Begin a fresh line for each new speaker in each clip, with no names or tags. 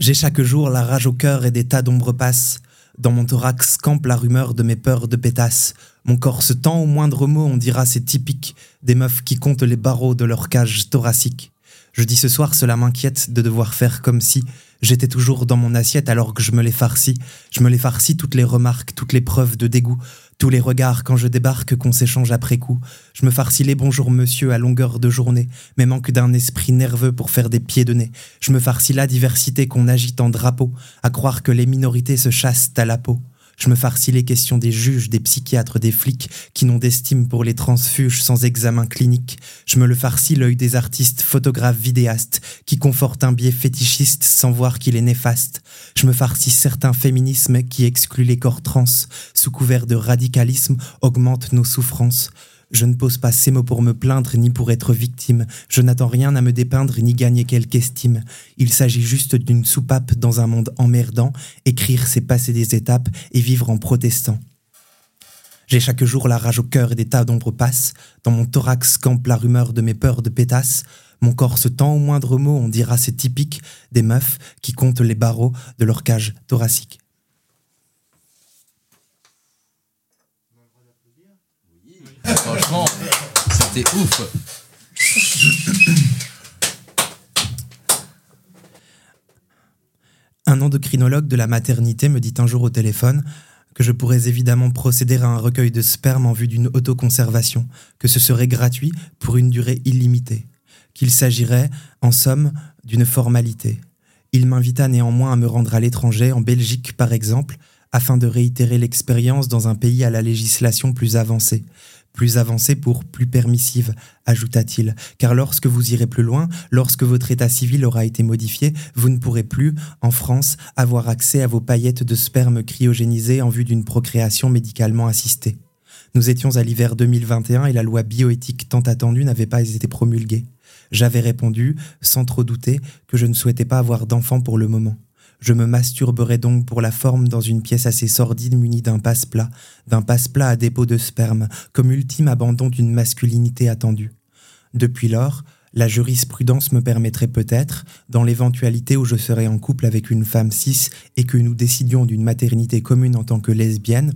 J'ai chaque jour la rage au cœur et des tas d'ombres passent. Dans mon thorax campe la rumeur de mes peurs de pétasse. Mon corps se tend au moindre mot, on dira c'est typique des meufs qui comptent les barreaux de leur cage thoracique. Je dis ce soir, cela m'inquiète de devoir faire comme si j'étais toujours dans mon assiette alors que je me les farcis. Je me les farcis toutes les remarques, toutes les preuves de dégoût, tous les regards quand je débarque qu'on s'échange après coup. Je me farcis les bonjours monsieur à longueur de journée, mais manque d'un esprit nerveux pour faire des pieds de nez. Je me farcis la diversité qu'on agite en drapeau, à croire que les minorités se chassent à la peau. Je me farcis les questions des juges, des psychiatres, des flics qui n'ont d'estime pour les transfuges sans examen clinique. Je me le farcis l'œil des artistes, photographes, vidéastes qui confortent un biais fétichiste sans voir qu'il est néfaste. Je me farcis certains féminismes qui excluent les corps trans, sous couvert de radicalisme, augmentent nos souffrances. Je ne pose pas ces mots pour me plaindre ni pour être victime. Je n'attends rien à me dépeindre ni gagner quelque estime. Il s'agit juste d'une soupape dans un monde emmerdant. Écrire, c'est passer des étapes et vivre en protestant. J'ai chaque jour la rage au cœur et des tas d'ombres passent. Dans mon thorax campe la rumeur de mes peurs de pétasse. Mon corps se tend au moindre mot, on dira c'est typique des meufs qui comptent les barreaux de leur cage thoracique.
Franchement, c'était ouf.
Un endocrinologue de la maternité me dit un jour au téléphone que je pourrais évidemment procéder à un recueil de sperme en vue d'une autoconservation, que ce serait gratuit pour une durée illimitée, qu'il s'agirait, en somme, d'une formalité. Il m'invita néanmoins à me rendre à l'étranger, en Belgique par exemple, afin de réitérer l'expérience dans un pays à la législation plus avancée, plus avancée pour plus permissive, ajouta-t-il, car lorsque vous irez plus loin, lorsque votre état civil aura été modifié, vous ne pourrez plus, en France, avoir accès à vos paillettes de sperme cryogénisées en vue d'une procréation médicalement assistée. Nous étions à l'hiver 2021 et la loi bioéthique tant attendue n'avait pas été promulguée. J'avais répondu, sans trop douter, que je ne souhaitais pas avoir d'enfant pour le moment. Je me masturberai donc pour la forme dans une pièce assez sordide munie d'un passe-plat, d'un passe-plat à dépôt de sperme, comme ultime abandon d'une masculinité attendue. Depuis lors, la jurisprudence me permettrait peut-être, dans l'éventualité où je serais en couple avec une femme cis et que nous décidions d'une maternité commune en tant que lesbienne,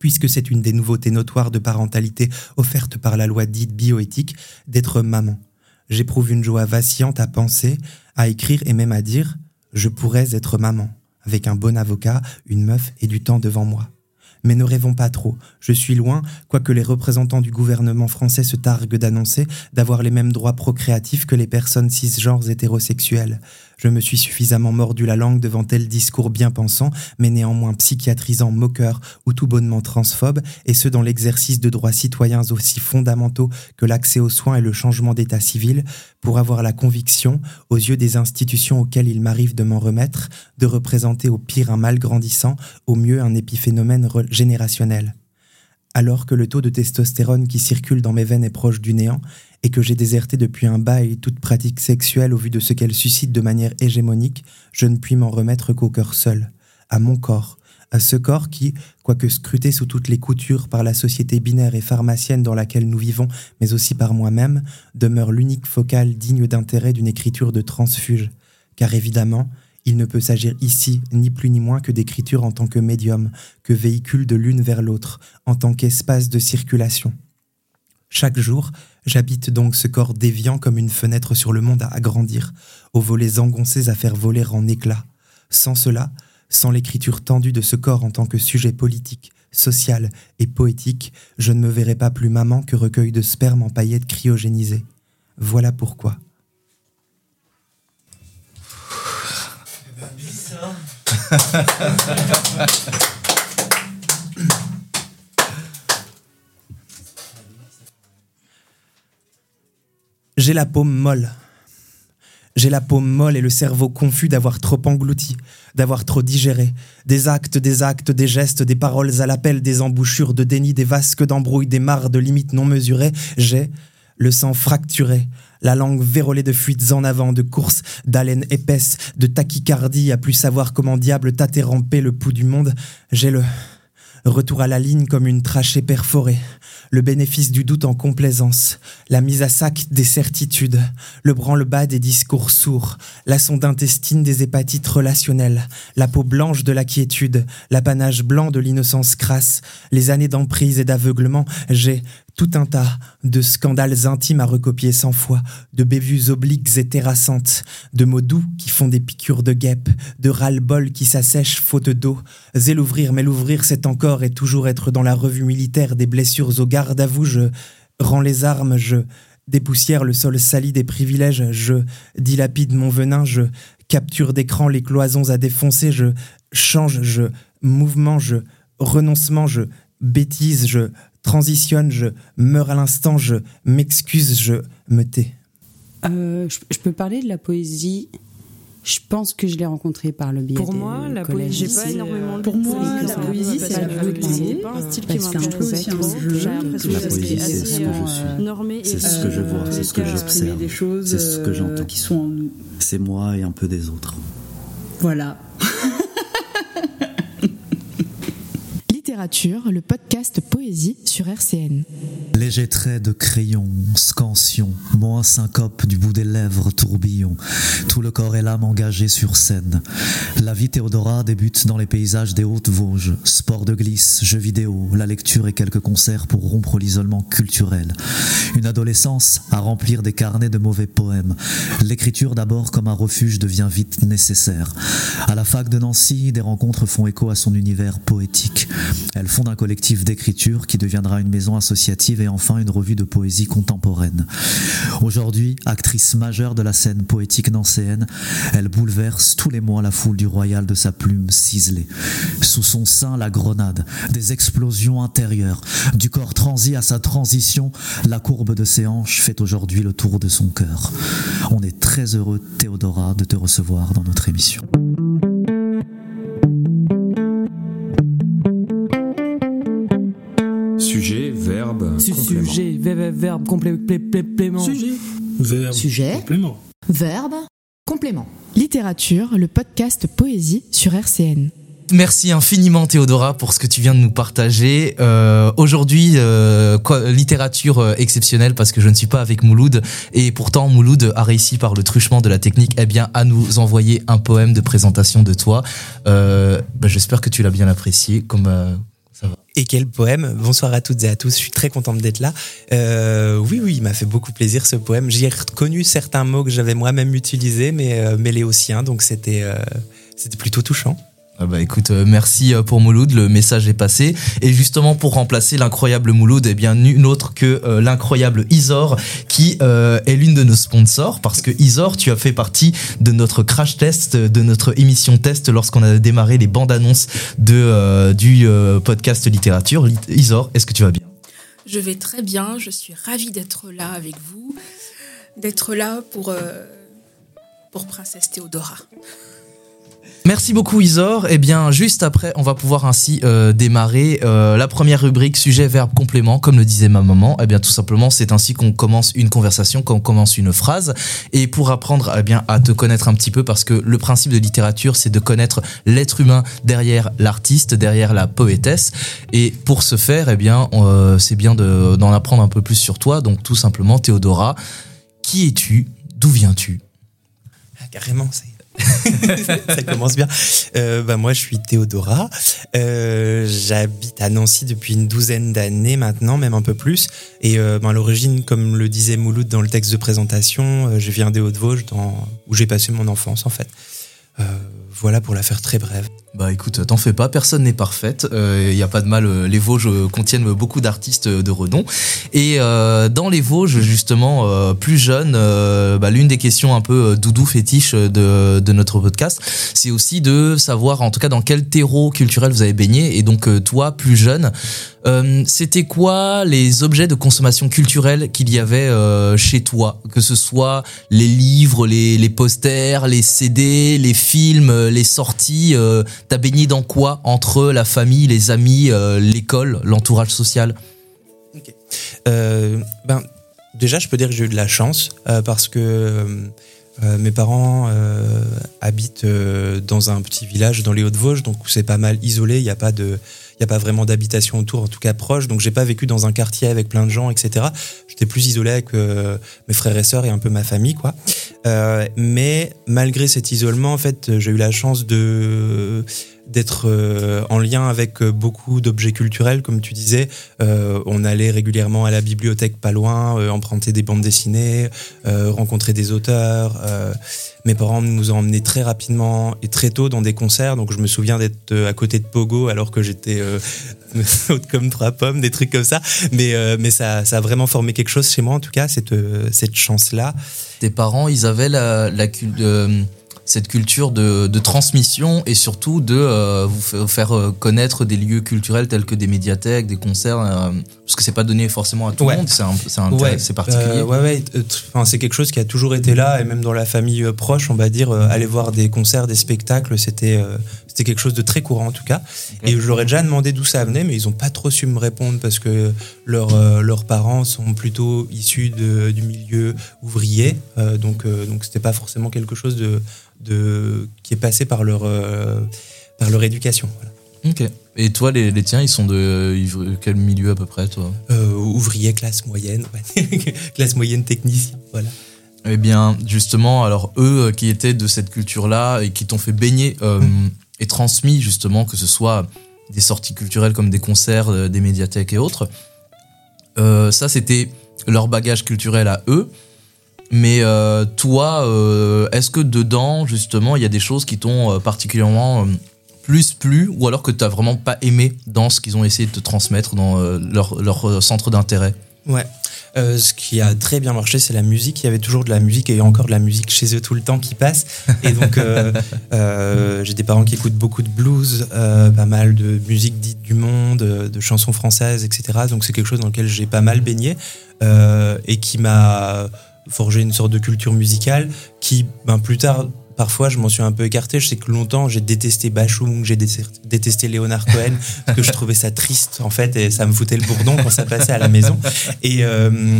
puisque c'est une des nouveautés notoires de parentalité offerte par la loi dite bioéthique, d'être maman. J'éprouve une joie vacillante à penser, à écrire et même à dire je pourrais être maman, avec un bon avocat, une meuf et du temps devant moi. Mais ne rêvons pas trop, je suis loin, quoique les représentants du gouvernement français se targuent d'annoncer d'avoir les mêmes droits procréatifs que les personnes cisgenres hétérosexuelles. Je me suis suffisamment mordu la langue devant tel discours bien pensant, mais néanmoins psychiatrisant, moqueur ou tout bonnement transphobe, et ce dans l'exercice de droits citoyens aussi fondamentaux que l'accès aux soins et le changement d'état civil, pour avoir la conviction, aux yeux des institutions auxquelles il m'arrive de m'en remettre, de représenter au pire un mal grandissant, au mieux un épiphénomène générationnel. Alors que le taux de testostérone qui circule dans mes veines est proche du néant, et que j'ai déserté depuis un bail toute pratique sexuelle au vu de ce qu'elle suscite de manière hégémonique, je ne puis m'en remettre qu'au cœur seul, à mon corps, à ce corps qui, quoique scruté sous toutes les coutures par la société binaire et pharmacienne dans laquelle nous vivons, mais aussi par moi-même, demeure l'unique focale digne d'intérêt d'une écriture de transfuge. Car évidemment, il ne peut s'agir ici ni plus ni moins que d'écriture en tant que médium, que véhicule de l'une vers l'autre, en tant qu'espace de circulation. Chaque jour, j'habite donc ce corps déviant comme une fenêtre sur le monde à agrandir, aux volets engoncés à faire voler en éclats. Sans cela, sans l'écriture tendue de ce corps en tant que sujet politique, social et poétique, je ne me verrai pas plus maman que recueil de sperme en paillettes cryogénisées. Voilà pourquoi. J'ai la paume molle. J'ai la paume molle et le cerveau confus d'avoir trop englouti, d'avoir trop digéré. Des actes, des actes, des gestes, des paroles à l'appel, des embouchures de déni, des vasques d'embrouille, des mares de limites non mesurées. J'ai le sang fracturé, la langue vérolée de fuites en avant, de courses, d'haleine épaisse, de tachycardie, à plus savoir comment diable tâter ramper le pouls du monde. J'ai le retour à la ligne comme une trachée perforée, le bénéfice du doute en complaisance, la mise à sac des certitudes, le branle-bas des discours sourds, la sonde intestine des hépatites relationnelles, la peau blanche de la quiétude, l'apanage blanc de l'innocence crasse, les années d'emprise et d'aveuglement, j'ai tout un tas de scandales intimes à recopier cent fois, de bévues obliques et terrassantes, de mots doux qui font des piqûres de guêpes, de ras-le-bol qui s'assèchent faute d'eau. Zé l'ouvrir, mais l'ouvrir c'est encore et toujours être dans la revue militaire des blessures au garde à vous, je rends les armes, je dépoussière le sol sali des privilèges, je dilapide mon venin, je capture d'écran les cloisons à défoncer, je change, je mouvement, je renoncement, je bêtise, je transitionne, je meurs à l'instant, je m'excuse, je me tais.
Euh, je, je peux parler de la poésie? Je pense que je l'ai rencontré par le biais
Pour moi, la poésie,
j'ai pas énormément de
Pour moi,
C'est
la poésie, c'est la
que
poésie.
c'est
pas un style qui
parce que je
m'intéresse. J'ai l'impression
que
c'est
poésie,
c'est ce
assez
que je suis.
euh, normé
C'est ce que je vois, c'est ce que
euh,
j'observe.
exprimer des choses
C'est ce que
euh,
j'entends.
qui sont en nous.
C'est moi et un peu des autres.
Voilà.
Le podcast Poésie sur RCN.
Léger trait de crayon, scansion, moins syncope du bout des lèvres, tourbillon. Tout le corps et l'âme engagés sur scène. La vie Théodora débute dans les paysages des Hautes-Vosges. Sport de glisse, jeux vidéo, la lecture et quelques concerts pour rompre l'isolement culturel. Une adolescence à remplir des carnets de mauvais poèmes. L'écriture d'abord comme un refuge devient vite nécessaire. À la fac de Nancy, des rencontres font écho à son univers poétique. Elle fonde un collectif d'écriture qui deviendra une maison associative et enfin une revue de poésie contemporaine. Aujourd'hui, actrice majeure de la scène poétique nancéenne, elle bouleverse tous les mois la foule du royal de sa plume ciselée. Sous son sein, la grenade, des explosions intérieures. Du corps transi à sa transition, la courbe de ses hanches fait aujourd'hui le tour de son cœur. On est très heureux, Théodora, de te recevoir dans notre émission.
Sujet, verbe, complément.
Sujet, verbe, verbe, complé- plé- plé- plément.
Sujet. Verbe.
Sujet,
Complément.
verbe, complément. Littérature, le podcast Poésie sur RCN.
Merci infiniment Théodora pour ce que tu viens de nous partager. Euh, Aujourd'hui, euh, quoi- littérature euh, exceptionnelle parce que je ne suis pas avec Mouloud et pourtant Mouloud a réussi par le truchement de la technique eh bien, à nous envoyer un poème de présentation de toi. Euh, bah, J'espère que tu l'as bien apprécié. Comme, euh.
Et quel poème Bonsoir à toutes et à tous, je suis très contente d'être là. Euh, oui, oui, il m'a fait beaucoup plaisir ce poème. J'y ai reconnu certains mots que j'avais moi-même utilisés, mais euh, mêlés aux siens, donc c'était euh, c'était plutôt touchant.
Ah bah écoute, euh, merci euh, pour Mouloud, le message est passé. Et justement pour remplacer l'incroyable Mouloud, eh bien nul autre que euh, l'incroyable Isor, qui est l'une de nos sponsors, parce que Isor, tu as fait partie de notre crash test, de notre émission test lorsqu'on a démarré les bandes annonces du podcast littérature. Lit- Isor, est-ce que tu vas bien?
Je vais très bien, je suis ravie d'être là avec vous, d'être là pour, pour Princesse Théodora.
Merci beaucoup Isor. Eh bien, juste après, on va pouvoir ainsi euh, démarrer euh, la première rubrique sujet verbe complément, comme le disait ma maman. Eh bien, tout simplement, c'est ainsi qu'on commence une conversation, qu'on commence une phrase. Et pour apprendre, eh bien, à te connaître un petit peu, parce que le principe de littérature, c'est de connaître l'être humain derrière l'artiste, derrière la poétesse. Et pour ce faire, eh bien, euh, c'est bien de- d'en apprendre un peu plus sur toi. Donc, tout simplement, Théodora, qui es-tu? D'où viens-tu?
Ah, carrément, ça, ça commence bien. Euh, bah, moi, je suis Théodora. Euh, J'habite à Nancy depuis une douzaine d'années maintenant, même un peu plus. Et euh, ben, à l'origine, comme le disait Mouloud dans le texte de présentation, euh, je viens des Hauts-de-Vosges, où j'ai passé mon enfance, en fait. Voilà pour la faire très brève.
Bah écoute, t'en fais pas, personne n'est parfaite, il y a pas de mal, euh, les Vosges euh, contiennent beaucoup d'artistes euh, de renom. Et euh, dans les Vosges, justement, euh, plus jeunes, euh, bah, l'une des questions un peu euh, doudou fétiche de, de notre podcast, c'est aussi de savoir en tout cas dans quel terreau culturel vous avez baigné. Et donc euh, toi, plus jeune, euh, c'était quoi les objets de consommation culturelle qu'il y avait euh, chez toi? Que ce soit les livres, les, les posters, les CD, les films, euh, les sorties euh, T'as baigné dans quoi Entre la famille, les amis, euh, l'école, l'entourage social?
Euh, ben, déjà, je peux dire que j'ai eu de la chance euh, parce que mes parents habitent dans un petit village dans les Hauts-de-Vosges, donc c'est pas mal isolé. Il n'y a pas de, il y a pas vraiment d'habitation autour, en tout cas proche. Donc j'ai pas vécu dans un quartier avec plein de gens, etc. J'étais plus isolé avec euh, mes frères et sœurs et un peu ma famille, quoi. Euh, mais malgré cet isolement, en fait, j'ai eu la chance de d'être euh, en lien avec euh, beaucoup d'objets culturels, comme tu disais. Euh, on allait régulièrement à la bibliothèque pas loin, emprunter des bandes dessinées, rencontrer des auteurs. mes parents nous ont emmenés très rapidement et très tôt dans des concerts. Donc je me souviens d'être à côté de Pogo alors que j'étais haute comme trois pommes, des trucs comme ça. Mais, mais ça, ça a vraiment formé quelque chose chez moi, en tout cas, cette, cette chance-là.
Tes parents, ils avaient la, la cette culture de, de transmission et surtout de euh, vous fa- faire euh, connaître des lieux culturels tels que des médiathèques, des concerts, euh, parce que c'est pas donné forcément à tout
Ouais.
le monde, c'est un-
Ouais,
c'est particulier.
ouais, ouais. Enfin, c'est quelque chose qui a toujours été là, et même dans la famille proche, on va dire, aller voir des concerts, des spectacles, c'était c'était quelque chose de très courant en tout cas. Et je leur ai déjà demandé d'où ça venait, mais ils n'ont pas trop su me répondre parce que leurs euh, leurs parents sont plutôt issus de- du milieu ouvrier, euh, donc euh, donc c'était pas forcément quelque chose de, de qui est passé par leur euh, par leur éducation. voilà.
Ok. Et toi, les, les tiens, ils sont de quel milieu à peu près, toi?
Ouvrier classe moyenne, ouais. classe moyenne technicien, voilà.
Eh bien, justement, alors eux qui étaient de cette culture-là et qui t'ont fait baigner euh, et transmis justement que ce soit des sorties culturelles comme des concerts, euh, des médiathèques et autres, euh, ça c'était leur bagage culturel à eux. Mais euh, toi, est-ce que dedans, justement, il y a des choses qui t'ont particulièrement plus plu ou alors que tu n'as vraiment pas aimé dans ce qu'ils ont essayé de te transmettre dans leur, centre d'intérêt?
Ouais. Euh, ce qui a très bien marché, c'est la musique. Il y avait toujours de la musique et encore de la musique chez eux tout le temps qui passe. Et donc, euh, euh, j'ai des parents qui écoutent beaucoup de blues, pas mal de musique dite du monde, de chansons françaises, etc. Donc, c'est quelque chose dans lequel j'ai pas mal baigné et qui m'a forgé une sorte de culture musicale qui, ben, plus tard, parfois, je m'en suis un peu écarté. Je sais que longtemps, j'ai détesté Bachung, j'ai dé- détesté Léonard Cohen, parce que je trouvais ça triste, en fait, et ça me foutait le bourdon quand ça passait à la maison. Et, euh,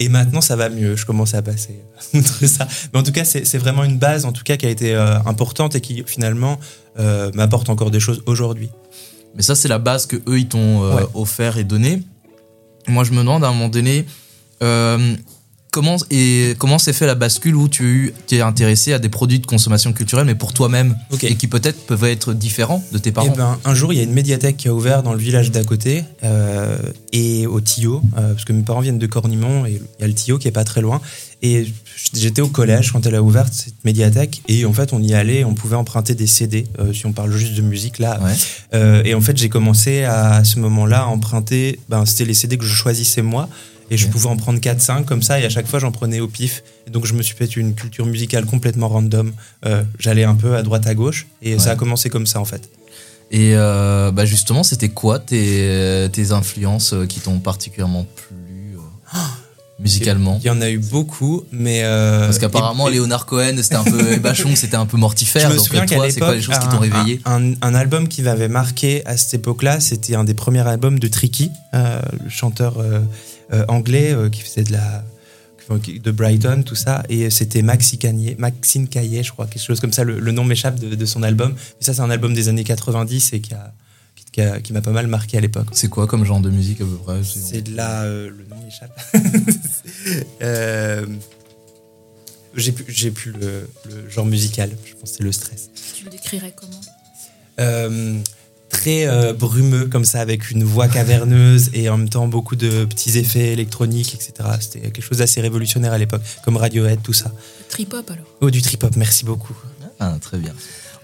et maintenant, ça va mieux. Je commence à passer outre ça. Mais en tout cas, c'est c'est vraiment une base, en tout cas, qui a été euh, importante et qui, finalement, euh, m'apporte encore des choses aujourd'hui.
Mais ça, c'est la base que eux ils t'ont
Ouais.
offert et donné. Moi, je me demande à un moment donné comment et comment s'est fait la bascule où tu t'es intéressé à des produits de consommation culturelle, mais pour toi-même et qui peut-être peuvent être différents de tes parents.
Eh ben, un jour, il y a une médiathèque qui a ouvert dans le village d'à côté euh, et au Tillot, euh, parce que mes parents viennent de Cornimont et il y a le Tillot qui est pas très loin. Et j'étais au collège quand elle a ouvert cette médiathèque et en fait, on y allait, on pouvait emprunter des CD, euh, si on parle juste de musique là.
Ouais.
Et en fait, j'ai commencé à, à ce moment-là à emprunter, ben, c'était les CD que je choisissais moi. Et je pouvais en prendre 4-5 comme ça, et à chaque fois j'en prenais au pif. Et donc je me suis fait une culture musicale complètement random. Euh, J'allais un peu à droite à gauche, et ça a commencé comme ça en fait.
Et euh, bah justement, c'était quoi tes, tes influences euh, qui t'ont particulièrement plu musicalement?
Il y en a eu beaucoup, mais. euh,
Parce qu'apparemment,
et-
Léonard Cohen, c'était un peu et Bachung, c'était un peu mortifère.
Je me
donc
souviens
toi, c'est quoi les choses qui t'ont réveillé?
un, un- un album qui m'avait marqué à cette époque-là, c'était un des premiers albums de Tricky, euh, le chanteur euh, anglais euh, qui faisait de la de Brighton, tout ça, et c'était Maxi Caillé, Maxine Caillé, je crois, quelque chose comme ça. Le, le nom m'échappe de, de son album. Mais ça, c'est un album des années 90 et qui a qui, a- qui m'a pas mal marqué à l'époque.
C'est quoi comme genre de musique à peu près
C'est de la. euh, le nom m'échappe. Euh, j'ai plus, j'ai plus le, le genre musical. Je pense que c'est le stress.
Tu le décrirais comment?
Euh, très euh, brumeux comme ça, avec une voix caverneuse et en même temps beaucoup de petits effets électroniques, etc. C'était quelque chose d'assez révolutionnaire à l'époque, comme Radiohead, tout ça.
Trip-hop alors
Oh, du trip-hop, merci beaucoup.
Ah, très bien.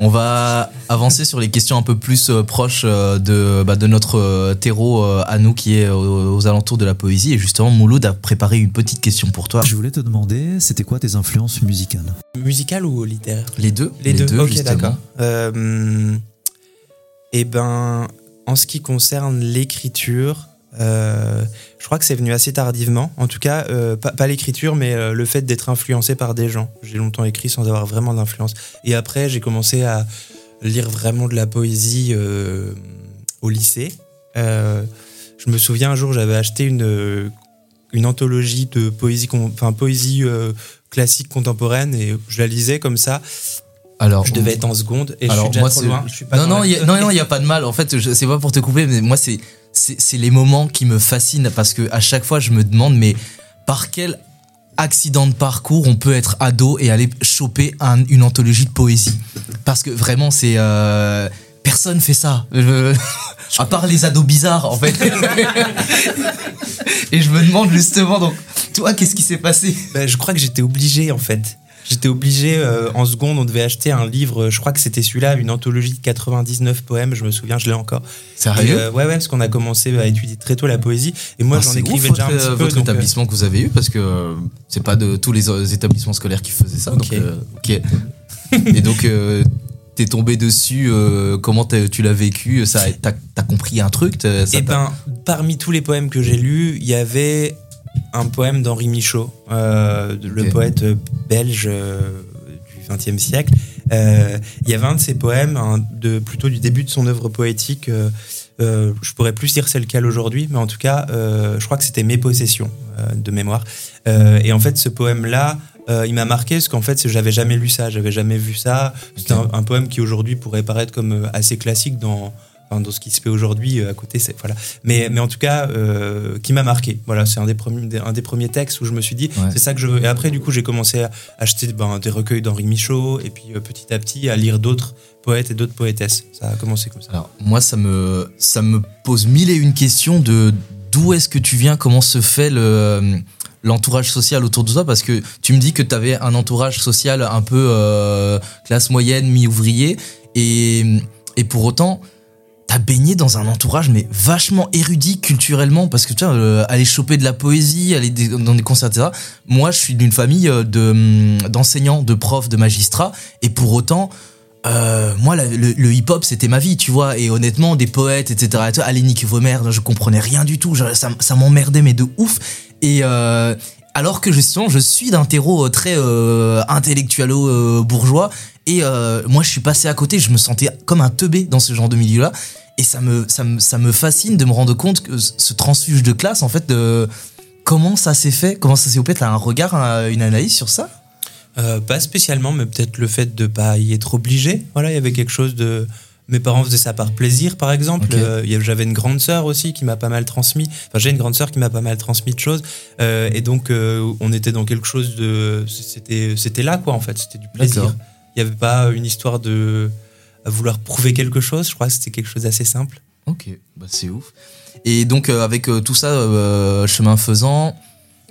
On va avancer sur les questions un peu plus euh, proches euh, de, bah, de notre euh, terreau euh, à nous qui est aux, aux alentours de la poésie. Et justement, Mouloud a préparé une petite question pour toi.
Je voulais te demander, c'était quoi tes influences musicales?
Musical ou littéraire
Les deux
Les, deux, ok,
justement.
d'accord. Eh ben, en ce qui concerne l'écriture, euh, je crois que c'est venu assez tardivement. En tout cas, euh, pas, l'écriture, mais euh, le fait d'être influencé par des gens. J'ai longtemps écrit sans avoir vraiment d'influence. Et après, j'ai commencé à lire vraiment de la poésie au lycée. Je me souviens un jour, j'avais acheté une une anthologie de poésie, enfin poésie classique contemporaine, et je la lisais comme ça. Alors, je devais être en seconde et
alors,
je suis déjà trop loin.
non, non, il non, n'y a pas de mal. En fait, c'est pas pour te couper, mais moi, c'est c'est les moments qui me fascinent parce que à chaque fois, je me demande, mais par quel accident de parcours on peut être ado et aller choper une anthologie de poésie? Parce que vraiment, c'est euh, personne fait ça. à part les ados bizarres, en fait. et je me demande justement, donc, toi, qu'est-ce qui s'est passé?
Ben, Je crois que j'étais obligé, en fait. J'étais obligé, euh, en seconde, on devait acheter un livre, je crois que c'était celui-là, une anthologie de 99 poèmes, je me souviens, je l'ai encore.
Sérieux euh,
Ouais, ouais, parce qu'on a commencé à étudier très tôt la poésie. Et moi,
ah,
j'en écrivais déjà un petit
peu. Votre établissement que vous avez eu, parce que c'est pas de tous les établissements scolaires qui faisaient ça. Donc, ok. et donc, t'es tombé dessus, comment tu l'as vécu ça, T'as as compris un truc
Eh ben, parmi tous les poèmes que j'ai lus, il y avait un poème d'Henri Michaud, euh, le poète belge euh, du XXe siècle. Euh, il y avait un de ses poèmes, de, plutôt du début de son œuvre poétique. je pourrais plus dire c'est lequel aujourd'hui, mais en tout cas, je crois que c'était Mes possessions de mémoire. et en fait, ce poème-là, il m'a marqué parce qu'en fait, j'avais jamais lu ça, j'avais jamais vu ça. C'est un, poème qui aujourd'hui pourrait paraître comme assez classique dans dans ce qui se fait aujourd'hui euh, à côté. C'est voilà. Mais mais en tout cas, euh, qui m'a marqué. Voilà, c'est un des premiers un des premiers textes où je me suis dit c'est ça que je veux. Et après du coup j'ai commencé à acheter ben, des recueils d'Henri Michaud et puis euh, petit à petit à lire d'autres poètes et d'autres poétesses. Ça a commencé comme ça.
Alors moi ça me ça me pose mille et une questions de d'où est-ce que tu viens, comment se fait le l'entourage social autour de toi? Parce que tu me dis que tu avais un entourage social un peu classe moyenne, mi-ouvrier et, et pour autant t'as baigné dans un entourage mais vachement érudit culturellement parce que tu vois euh, aller choper de la poésie aller dans des concerts etc moi je suis d'une famille euh, de hum, d'enseignants de profs de magistrats et pour autant euh, moi le, hip hop c'était ma vie tu vois. Et honnêtement des poètes etc allez niquer vos mères je comprenais rien du tout. Ça, ça m'emmerdait mais de ouf. Et alors que justement je suis d'un terreau très intellectualo bourgeois. Et moi je suis passé à côté je me sentais comme un teubé dans ce genre de milieu là et ça me, ça me, ça me fascine de me rendre compte que ce transfuge de classe, en fait, de comment ça s'est fait, comment ça s'est opéré. T'as un regard, une analyse sur ça?
Euh, Pas spécialement, mais peut-être le fait de pas y être obligé. Voilà, il y avait quelque chose de. Mes parents faisaient ça par plaisir, par exemple. Euh, j'avais une grande sœur aussi qui m'a pas mal transmis. Enfin, j'ai une grande sœur qui m'a pas mal transmis de choses. Euh, et donc, on était dans quelque chose de. C'était, c'était là, quoi, en fait. C'était du plaisir. Il n'y avait pas une histoire de vouloir prouver quelque chose. Je crois que c'était quelque chose d'assez simple.
Ok, bah c'est ouf. Et donc euh, avec euh, tout ça, euh, chemin faisant,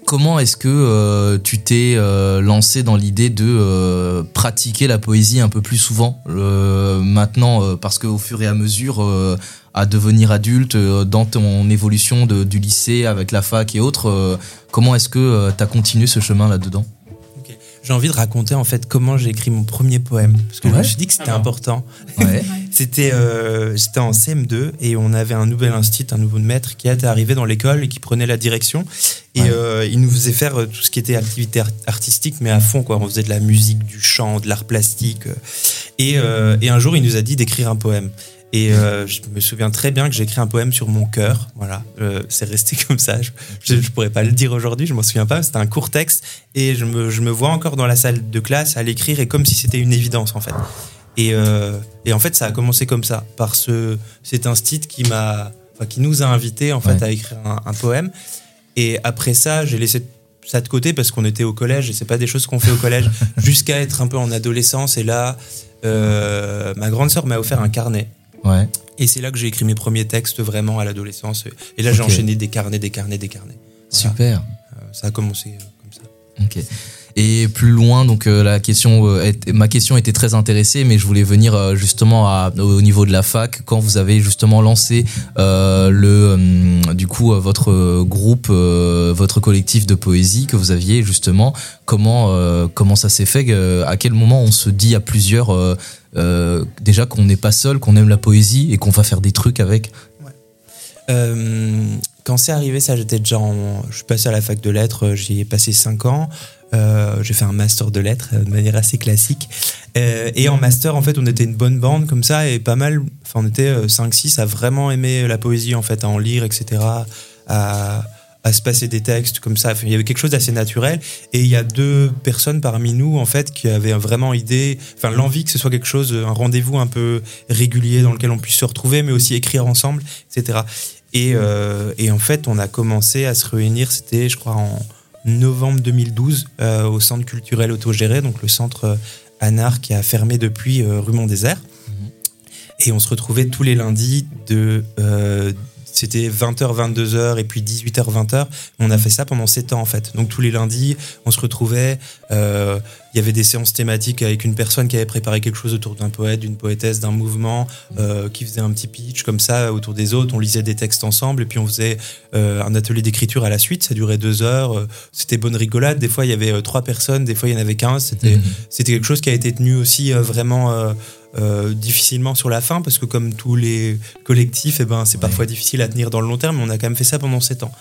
comment est-ce que tu t'es lancé dans l'idée de pratiquer la poésie un peu plus souvent maintenant Parce qu'au fur et à mesure, à devenir adulte, dans ton évolution de, du lycée avec la fac et autres, comment est-ce que tu as continué ce chemin là-dedans
j'ai envie de raconter en fait comment j'ai écrit mon premier poème. Parce que je me suis dit que c'était important. c'était euh, j'étais en CM2 et on avait un nouvel institut, un nouveau maître qui était arrivé dans l'école et qui prenait la direction. Et euh, il nous faisait faire euh, tout ce qui était activité artistique mais à fond quoi. On faisait de la musique, du chant, de l'art plastique et, et un jour il nous a dit d'écrire un poème. Et euh, je me souviens très bien que j'ai écrit un poème sur mon cœur. Voilà, euh, c'est resté comme ça. Je, ne pourrais pas le dire aujourd'hui, je m'en souviens pas. C'était un court texte et je me, je me, vois encore dans la salle de classe à l'écrire et comme si c'était une évidence en fait. Et, euh, et, en fait, ça a commencé comme ça par ce cet instit qui m'a, enfin, qui nous a invités en fait à écrire un, poème. Et après ça, j'ai laissé ça de côté parce qu'on était au collège et c'est pas des choses qu'on fait au collège jusqu'à être un peu en adolescence. Et là, ma grande sœur m'a offert un carnet et c'est là que j'ai écrit mes premiers textes vraiment à l'adolescence. Et là, j'ai enchaîné des carnets, des carnets, des carnets.
Super.
Euh, ça a commencé euh, comme ça.
Ok. Et plus loin, donc euh, la question, ma question était très intéressée, mais je voulais venir justement à, au niveau de la fac quand vous avez justement lancé le, du coup, votre groupe, votre collectif de poésie que vous aviez justement. Comment comment ça s'est fait? À quel moment on se dit à plusieurs euh, déjà qu'on n'est pas seul, qu'on aime la poésie et qu'on va faire des trucs avec?
Euh, Quand c'est arrivé, ça, j'étais déjà en, Je suis passé à la fac de lettres, j'y ai passé 5 ans. Euh, j'ai fait un master de lettres de manière assez classique. et en master, en fait, on était une bonne bande comme ça et pas mal. Enfin, on était 5-6 à vraiment aimer la poésie, en fait, à en lire, etc. À se passer des textes comme ça. Il y avait quelque chose d'assez naturel. Et il y a deux personnes parmi nous, en fait, qui avaient vraiment idée, enfin, l'envie que ce soit quelque chose, un rendez-vous un peu régulier dans lequel on puisse se retrouver, mais aussi écrire ensemble, etc. Et, euh, et en fait, on a commencé à se réunir, c'était, je crois, en novembre 2012, euh, au centre culturel autogéré, donc le centre euh, Anar qui a fermé depuis rue Mont-Désert. Et on se retrouvait tous les lundis de c'était 20h, 22h et puis 18h, 20h. On a fait ça pendant 7 ans en fait. Donc tous les lundis, on se retrouvait. Euh, il y avait des séances thématiques avec une personne qui avait préparé quelque chose autour d'un poète, d'une poétesse, d'un mouvement, euh, qui faisait un petit pitch comme ça autour des autres. On lisait des textes ensemble et puis on faisait euh, un atelier d'écriture à la suite. Ça durait deux heures. C'était bonne rigolade. Des fois, il y avait trois personnes. Des fois, il y en avait 15. C'était mmh. c'était quelque chose qui a été tenu aussi vraiment euh, difficilement sur la fin parce que comme tous les collectifs, et eh ben, c'est parfois difficile à tenir dans le long terme, mais on a quand même fait ça pendant 7 ans.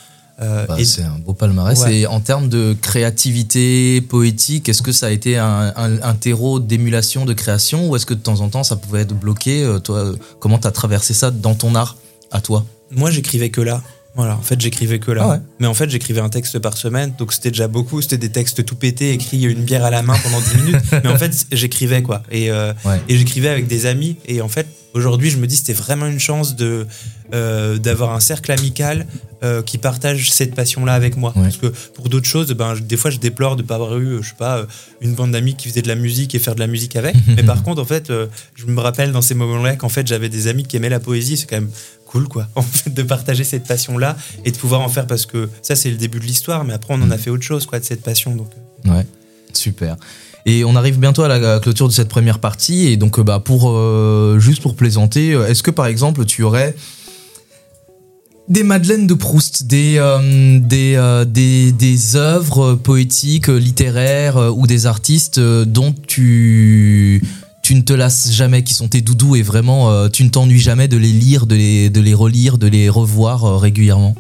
Euh, bah, c'est un beau palmarès. Et en termes de créativité poétique, est-ce que ça a été un, terreau d'émulation, de création, ou est-ce que de temps en temps ça pouvait être bloqué euh, Toi, comment tu as traversé ça dans ton art à toi?
Moi, j'écrivais que là. Voilà, en fait, j'écrivais que là. Ah mais en fait, j'écrivais un texte par semaine, donc c'était déjà beaucoup. C'était des textes tout pétés, écrits une bière à la main pendant 10 minutes. mais en fait, j'écrivais quoi. Et, euh, et j'écrivais avec des amis. Et en fait, aujourd'hui, je me dis c'était vraiment une chance de euh, d'avoir un cercle amical euh, qui partage cette passion-là avec moi. Parce que pour d'autres choses, ben, des fois, je déplore de ne pas avoir eu, je sais pas, une bande d'amis qui faisait de la musique et faire de la musique avec. mais par contre, en fait, je me rappelle dans ces moments-là qu'en fait, j'avais des amis qui aimaient la poésie. C'est quand même cool, quoi, en fait, de partager cette passion-là et de pouvoir en faire parce que ça, c'est le début de l'histoire, mais après, on en a mm. fait autre chose, quoi, de cette passion. Donc.
Euh. Ouais, super. Et on arrive bientôt à la clôture de cette première partie. Et donc, bah, pour, euh, juste pour plaisanter, est-ce que par exemple, tu aurais des Madeleines de Proust, des, euh, des, des, des, œuvres poétiques, littéraires ou des artistes dont tu tu ne te lasses jamais, qui sont tes doudous et vraiment euh, tu ne t'ennuies jamais de les lire, de les, de les relire, de les revoir euh, régulièrement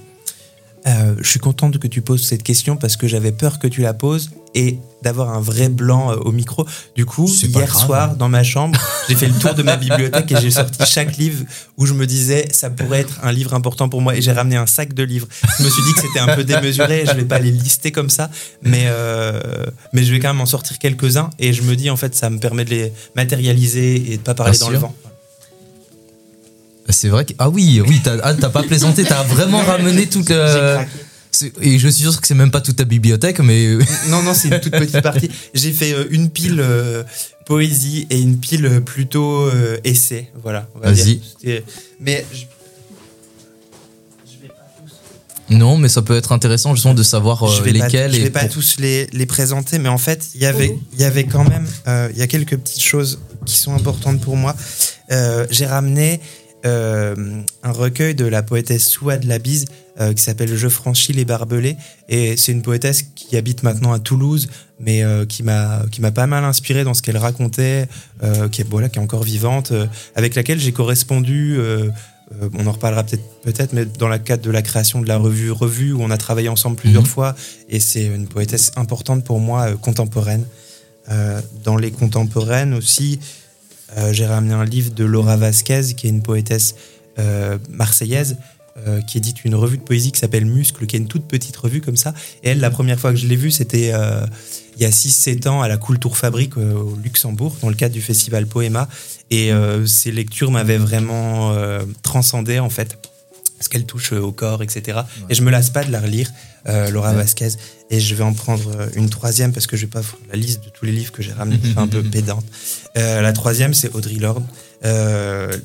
euh, je suis contente que tu poses cette question parce que j'avais peur que tu la poses et d'avoir un vrai blanc euh, au micro. Du coup, hier soir, dans ma chambre, j'ai fait le tour de ma bibliothèque et j'ai sorti chaque livre où je me disais ça pourrait être un livre important pour moi et j'ai ramené un sac de livres. Je me suis dit que c'était un peu démesuré, je vais pas les lister comme ça, mais euh, mais je vais quand même en sortir quelques-uns et je me dis en fait ça me permet de les matérialiser et de pas parler dans le vent.
C'est vrai que ah oui oui t'as ah, pas plaisanté t'as vraiment ramené tout que et je suis sûr que c'est même pas toute ta bibliothèque mais
non non c'est une toute petite partie. J'ai fait euh, une pile euh, poésie et une pile plutôt euh, essai. Voilà
vas-y.
mais
non, mais ça peut être intéressant justement de savoir lesquels.
je vais pas tous les, les, présenter, mais en fait, il y avait, il y avait quand même, il y a quelques petites choses qui sont importantes pour moi. J'ai ramené euh, un recueil de la poétesse Souad Labise euh, qui s'appelle Je franchis les barbelés. Et c'est une poétesse qui habite maintenant à Toulouse, mais euh, qui m'a qui m'a pas mal inspiré dans ce qu'elle racontait, qui est voilà, qui est encore vivante, avec laquelle j'ai correspondu. on en reparlera peut-être, peut-être, mais dans le cadre de la création de la revue Revue, où on a travaillé ensemble plusieurs mhm. fois, et c'est une poétesse importante pour moi, contemporaine. dans les contemporaines aussi, j'ai ramené un livre de Laura Vasquez, qui est une poétesse euh, marseillaise, euh, qui édite une revue de poésie qui s'appelle Muscle, qui est une toute petite revue comme ça. Et elle, la première fois que je l'ai vue, c'était il y a 6-7 ans à la Cool Tour Fabrique au Luxembourg, dans le cadre du festival Poema. Et ces lectures m'avaient vraiment transcendé, en fait parce qu'elle touche au corps, etc. Et je me lasse pas de la relire, Laura Vasquez. Et je vais en prendre une troisième parce que je vais pas la liste de tous les livres que j'ai ramenés, un peu pédante. Euh, la troisième, c'est Audrey Lorde. Euh,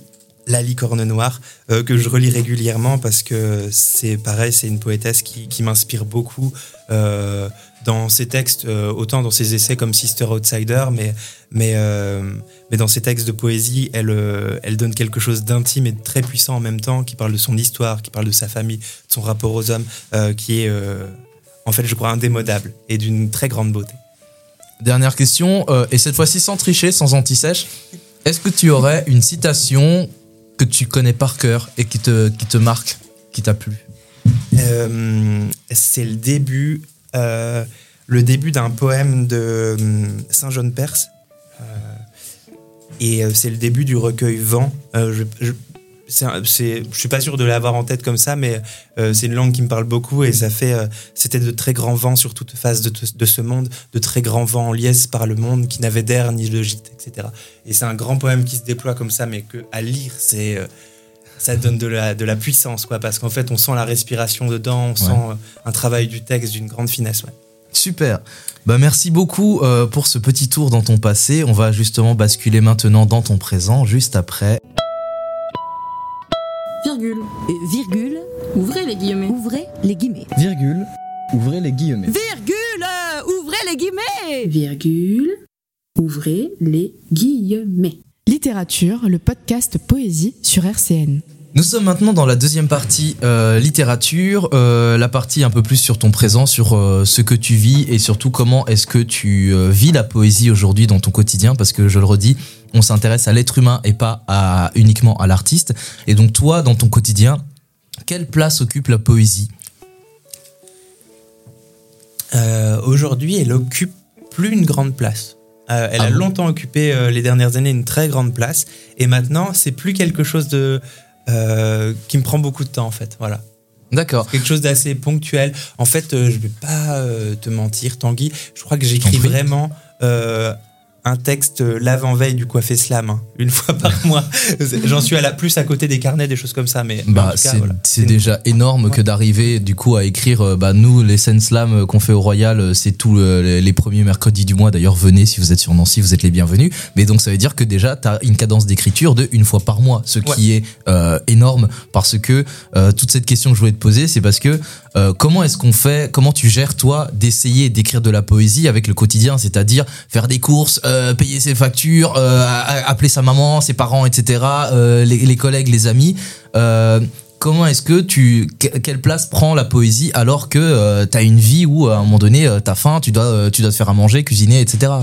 la licorne noire, euh, que je relis régulièrement parce que c'est pareil, c'est une poétesse qui, qui m'inspire beaucoup dans ses textes, autant dans ses essais comme Sister Outsider, mais, mais, mais dans ses textes de poésie, elle, elle donne quelque chose d'intime et de très puissant en même temps, qui parle de son histoire, qui parle de sa famille, de son rapport aux hommes, qui est en fait, je crois, indémodable et d'une très grande beauté.
Dernière question, euh, et cette fois-ci sans tricher, sans anti-sèche. Est-ce que tu aurais une citation que tu connais par cœur et qui te, qui te marque, qui t'a plu?
Euh, C'est le début, euh, le début d'un poème de Saint John Perse. et c'est le début du recueil Vent. Je, je suis pas sûr de l'avoir en tête comme ça, mais euh, c'est une langue qui me parle beaucoup et ça fait, euh, c'était de très grands vents sur toute face de, de ce monde, de très grands vents en liesse par le monde qui n'avaient d'air ni de gîte, etc. Et c'est un grand poème qui se déploie comme ça, mais que à lire, c'est, euh, ça donne de la, de la puissance, quoi, parce qu'en fait, on sent la respiration dedans, on sent euh, un travail du texte d'une grande finesse. Ouais.
Super. Bah merci beaucoup euh, pour ce petit tour dans ton passé. On va justement basculer maintenant dans ton présent, juste après.
Virgule.
Euh, virgule,
Ouvrez les guillemets.
ouvrez les guillemets.
Virgule, ouvrez les guillemets.
Virgule, euh, ouvrez les guillemets.
Virgule. Ouvrez les guillemets.
Littérature, le podcast Poésie sur RCN.
Nous sommes maintenant dans la deuxième partie euh, littérature, euh, la partie un peu plus sur ton présent, sur euh, ce que tu vis et surtout comment est-ce que tu vis la poésie aujourd'hui dans ton quotidien parce que je le redis, on s'intéresse à l'être humain et pas à, uniquement à l'artiste. Et donc toi, dans ton quotidien, quelle place occupe la poésie?
Aujourd'hui, elle occupe plus une grande place. Euh, elle
Ah
a longtemps occupé euh, les dernières années une très grande place, et maintenant, c'est plus quelque chose de euh, qui me prend beaucoup de temps en fait. Voilà,
D'accord.
quelque chose d'assez ponctuel. En fait, euh, je vais pas euh, te mentir, Tanguy. Je crois que j'écris vraiment. euh, un texte euh, l'avant-veille du coiffé slam, hein, une fois par mois. J'en suis à la plus à côté des carnets, des choses comme ça, mais
Bah, c'est
voilà.
déjà énorme que d'arriver du coup à écrire. euh, Bah, nous, les scènes slam euh, qu'on fait au Royal, c'est tous les, les premiers mercredis du mois. D'ailleurs, venez si vous êtes sur Nancy, vous êtes les bienvenus. Mais donc, ça veut dire que déjà, tu as une cadence d'écriture de une fois par mois, ce qui est euh, énorme parce que euh, toute cette question que je voulais te poser, c'est parce que euh, comment est-ce qu'on fait, comment tu gères toi d'essayer d'écrire de la poésie avec le quotidien, c'est-à-dire faire des courses, euh, payer ses factures, euh, appeler sa maman, ses parents, etc., euh, les, les collègues, les amis. Comment est-ce que tu que- quelle place prend la poésie alors que tu as une vie où à un moment donné euh, t'as faim, tu dois tu dois te faire à manger, cuisiner, etc.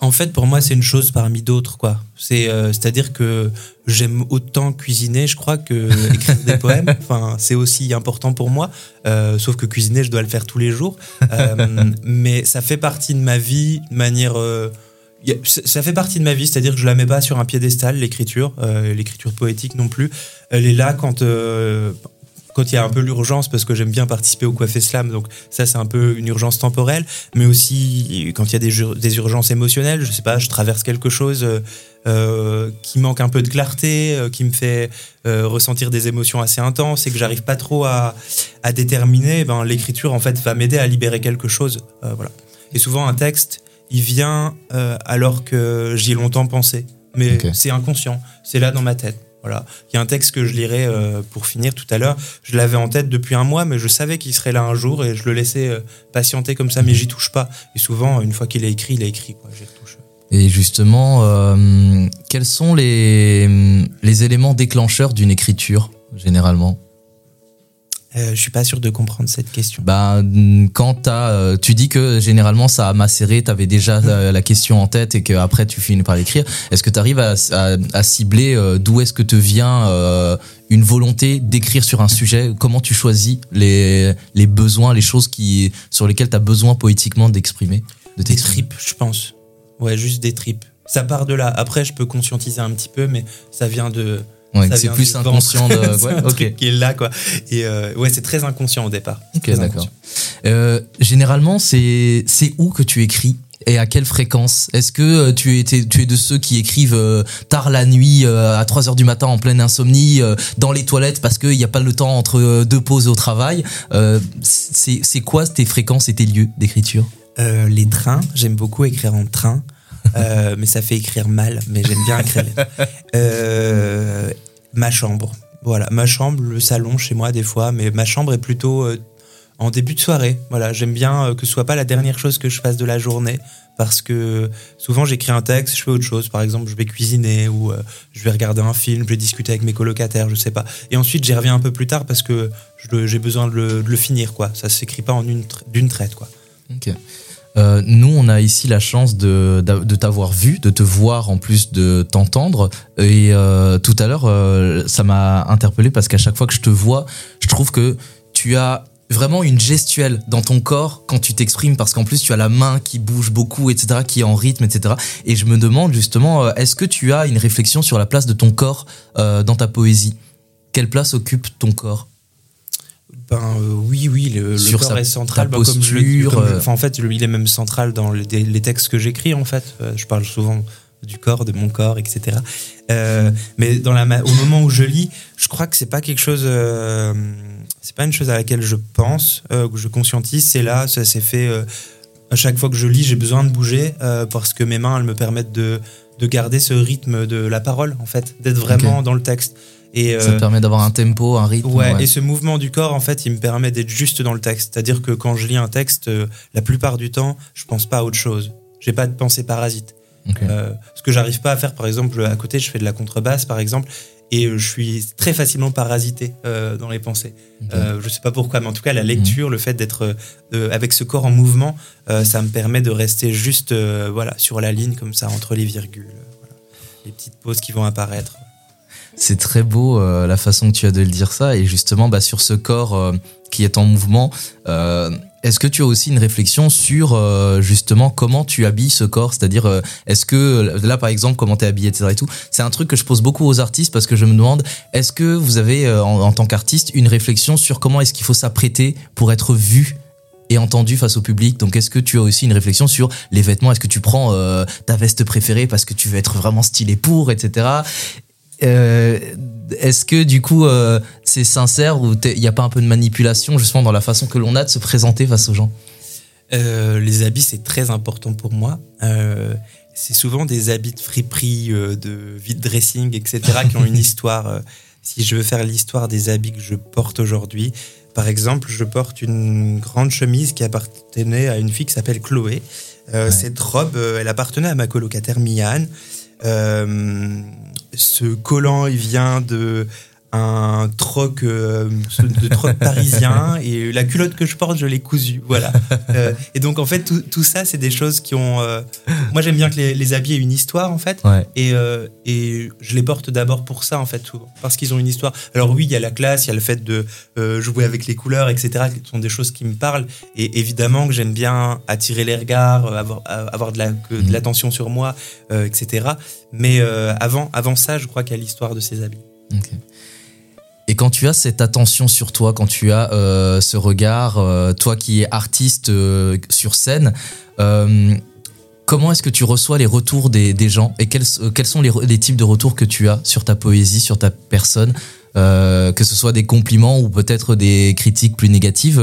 En fait, pour moi, c'est une chose parmi d'autres, quoi. C'est, euh, c'est-à-dire que j'aime autant cuisiner, je crois, que écrire des poèmes. Enfin, c'est aussi important pour moi. Euh, sauf que cuisiner, je dois le faire tous les jours. Euh, mais ça fait partie de ma vie de manière. euh, a- ça fait partie de ma vie, c'est-à-dire que je la mets pas sur un piédestal, l'écriture, euh, l'écriture poétique non plus. Elle est là quand. Quand il y a un peu l'urgence, parce que j'aime bien participer au Coiffé Slam, donc ça c'est un peu une urgence temporelle, mais aussi quand il y a des, des urgences émotionnelles, je sais pas, je traverse quelque chose euh, qui manque un peu de clarté, euh, qui me fait euh, ressentir des émotions assez intenses et que j'arrive pas trop à, à déterminer, ben, l'écriture en fait va m'aider à libérer quelque chose. voilà. Et souvent un texte, il vient alors que j'y ai longtemps pensé, mais c'est inconscient, c'est là dans ma tête. Il y a un texte que je lirai euh, pour finir tout à l'heure. Je l'avais en tête depuis un mois, mais je savais qu'il serait là un jour et je le laissais euh, patienter comme ça, mais j'y touche pas. Et souvent, une fois qu'il est écrit, il est écrit. J'y.
Et justement, euh, quels sont les éléments déclencheurs d'une écriture généralement?
Euh, je suis pas sûr de comprendre cette question.
Bah, mm, quand euh, tu dis que généralement ça a macéré, t'avais déjà euh, la question en tête et qu'après tu finis par l'écrire. Est-ce que tu arrives à, à- à cibler euh, d'où est-ce que te vient euh, une volonté d'écrire sur un sujet? Comment tu choisis les, les besoins, les choses qui, sur lesquelles tu as besoin poétiquement d'exprimer de
Des tripes, je pense. Ouais, juste des tripes. Ça part de là. Après, je peux conscientiser un petit peu, mais ça vient de.
Ouais, c'est plus inconscient de-
C'est
ouais,
un
ok.
truc qui est là, quoi. Et euh, ouais, c'est très inconscient au départ.
Ok, d'accord. Euh, généralement, c'est c'est où que tu écris et à quelle fréquence? Est-ce que euh, tu es, tu es de ceux qui écrivent euh, tard la nuit, euh, à 3 heures du matin en pleine insomnie, euh, dans les toilettes parce qu'il n'y a pas le temps entre deux pauses au travail? C'est quoi tes fréquences et tes lieux d'écriture?
Les trains, j'aime beaucoup écrire en train, euh, mais ça fait écrire mal, mais j'aime bien écrire. Euh, ma chambre, voilà, ma chambre, le salon chez moi des fois, mais ma chambre est plutôt euh, en début de soirée. Voilà, j'aime bien que ce soit pas la dernière chose que je fasse de la journée, parce que souvent j'écris un texte, je fais autre chose. Par exemple, je vais cuisiner ou euh, je vais regarder un film, je vais discuter avec mes colocataires, je sais pas. Et ensuite, j'y reviens un peu plus tard parce que j'ai besoin de le, de le finir, quoi. Ça s'écrit pas en une tra- d'une traite, quoi.
Ok. Euh, nous, on a ici la chance de, t'avoir vu, de te voir en plus de t'entendre. Et euh, tout à l'heure, euh, ça m'a interpellé parce qu'à chaque fois que je te vois, je trouve que tu as vraiment une gestuelle dans ton corps quand tu t'exprimes parce qu'en plus tu as la main qui bouge beaucoup, etc., qui est en rythme, etc. Et je me demande justement, est-ce que tu as une réflexion sur la place de ton corps dans ta poésie? Quelle place occupe ton corps?
Ben euh, oui, oui, le, corps
sa-
est central. bah, comme je
euh.
enfin, en fait, il est même central dans les, les textes que j'écris. En fait, Euh, je parle souvent du corps, de mon corps, etc. Euh, mais dans la, au moment où je lis, je crois que c'est pas quelque chose. euh, c'est pas une chose à laquelle je pense, euh, que je conscientise. C'est là, ça s'est fait. à chaque fois que je lis, j'ai besoin de bouger parce que mes mains, elles me permettent de, de garder ce rythme de la parole, en fait, d'être vraiment dans le texte. Et,
Ça te
euh,
permet d'avoir un tempo, un rythme.
Ouais,
ouais.
et ce mouvement du corps, en fait, il me permet d'être juste dans le texte. C'est-à-dire que quand je lis un texte, euh, la plupart du temps, je pense pas à autre chose. J'ai pas de pensée parasite.
Ok.
Euh, ce que j'arrive pas à faire, par exemple, à côté, je fais de la contrebasse, par exemple, et je suis très facilement parasité euh, dans les pensées.
Ok.
Euh, je sais pas pourquoi, mais en tout cas, la lecture, le fait d'être avec ce corps en mouvement, ça me permet de rester juste, voilà, sur la ligne comme ça, entre les virgules, voilà. les petites pauses qui vont apparaître.
C'est très beau euh, la façon que tu as de le dire ça. Et justement, bah, sur ce corps euh, qui est en mouvement, euh, est-ce que tu as aussi une réflexion sur justement comment tu habilles ce corps? C'est-à-dire, est-ce que là, par exemple, comment tu es habillé, etc. et tout C'est un truc que je pose beaucoup aux artistes parce que je me demande, est-ce que vous avez, en, tant qu'artiste, une réflexion sur comment est-ce qu'il faut s'apprêter pour être vu et entendu face au public? Donc, est-ce que tu as aussi une réflexion sur les vêtements? Est-ce que tu prends ta veste préférée parce que tu veux être vraiment stylé pour, etc. Euh, est-ce que du coup euh, c'est sincère ou il n'y a pas un peu de manipulation justement dans la façon que l'on a de se présenter face aux gens?
Euh, les habits, c'est très important pour moi. C'est souvent des habits de friperie, de vide dressing, etc., qui ont une histoire. si je veux faire l'histoire des habits que je porte aujourd'hui, par exemple, je porte une grande chemise qui appartenait à une fille qui s'appelle Chloé. Cette robe, elle appartenait à ma colocataire Mian. Euh, ce collant, il vient de un troc euh, de troc parisien et la culotte que je porte je l'ai cousue voilà. Euh, et donc en fait tout, tout ça c'est des choses qui ont euh, moi j'aime bien que les, les habits aient une histoire en fait.
Ouais.
et, et je les porte d'abord pour ça en fait souvent, parce qu'ils ont une histoire. Alors oui il y a la classe il y a le fait de jouer avec les couleurs etc qui sont des choses qui me parlent. Et évidemment que j'aime bien attirer les regards avoir, avoir de la- de l'attention sur moi etc mais avant avant ça je crois qu'il y a l'histoire de ces habits.
Et quand tu as cette attention sur toi, quand tu as euh, ce regard, euh, toi qui es artiste euh, sur scène, comment est-ce que tu reçois les retours des, gens et quels, sont les, types de retours que tu as sur ta poésie, sur ta personne, que ce soit des compliments ou peut-être des critiques plus négatives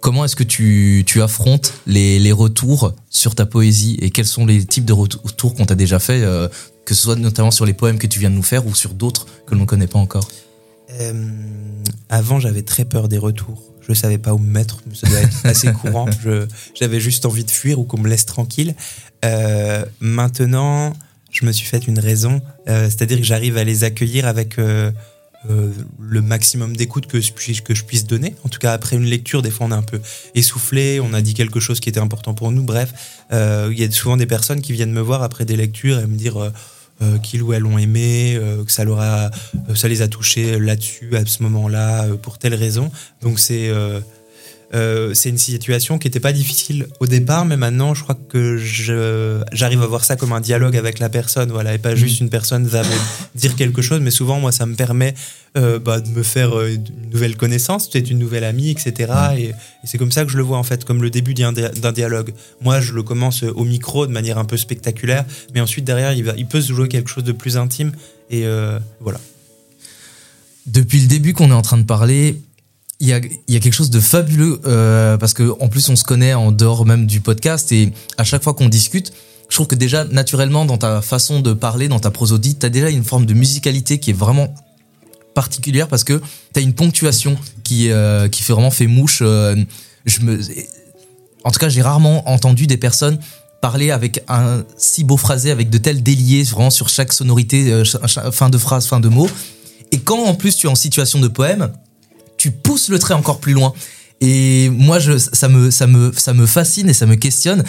Comment est-ce que tu, affrontes les, les retours sur ta poésie et quels sont les types de retours qu'on t'a déjà fait, que ce soit notamment sur les poèmes que tu viens de nous faire ou sur d'autres que l'on ne connaît pas encore?
Euh, avant, j'avais très peur des retours. Je savais pas où me mettre, mais ça doit être assez courant. J'avais juste envie de fuir ou qu'on me laisse tranquille. Euh, maintenant, je me suis fait une raison, euh, c'est-à-dire que j'arrive à les accueillir avec le maximum d'écoute que, que je puisse donner. En tout cas, après une lecture, des fois, on est un peu essoufflé, on a dit quelque chose qui était important pour nous. Bref, il y a souvent des personnes qui viennent me voir après des lectures et me dire. Euh, euh, qu'ils ou elles ont aimé, euh, que ça, leur a, euh, ça les a touchés là-dessus, à ce moment-là, euh, pour telle raison. Donc c'est euh, c'est une situation qui n'était pas difficile au départ, mais maintenant je crois que j'arrive à voir ça comme un dialogue avec la personne, voilà, et pas juste une personne va me dire quelque chose, mais souvent moi ça me permet euh, bah, de me faire euh, une nouvelle connaissance, peut-être une nouvelle amie, etc. Et, et c'est comme ça que je le vois en fait, comme le début d'un dia- d'un dialogue. Moi je le commence au micro de manière un peu spectaculaire, mais ensuite derrière il, va, il peut se jouer quelque chose de plus intime, et voilà.
Depuis le début qu'on est en train de parler, il y a, y a quelque chose de fabuleux euh, parce que en plus on se connaît en dehors même du podcast et à chaque fois qu'on discute, je trouve que déjà naturellement dans ta façon de parler, dans ta prosodie, tu as déjà une forme de musicalité qui est vraiment particulière parce que tu as une ponctuation qui, euh, qui fait vraiment fait mouche. euh, je me, en tout cas, j'ai rarement entendu des personnes parler avec un si beau phrasé, avec de tels déliés vraiment sur chaque sonorité, euh, fin de phrase, fin de mot. Et quand en plus tu es en situation de poème, tu pousses le trait encore plus loin. Et moi, je, ça, me, ça, me, ça me fascine et ça me questionne.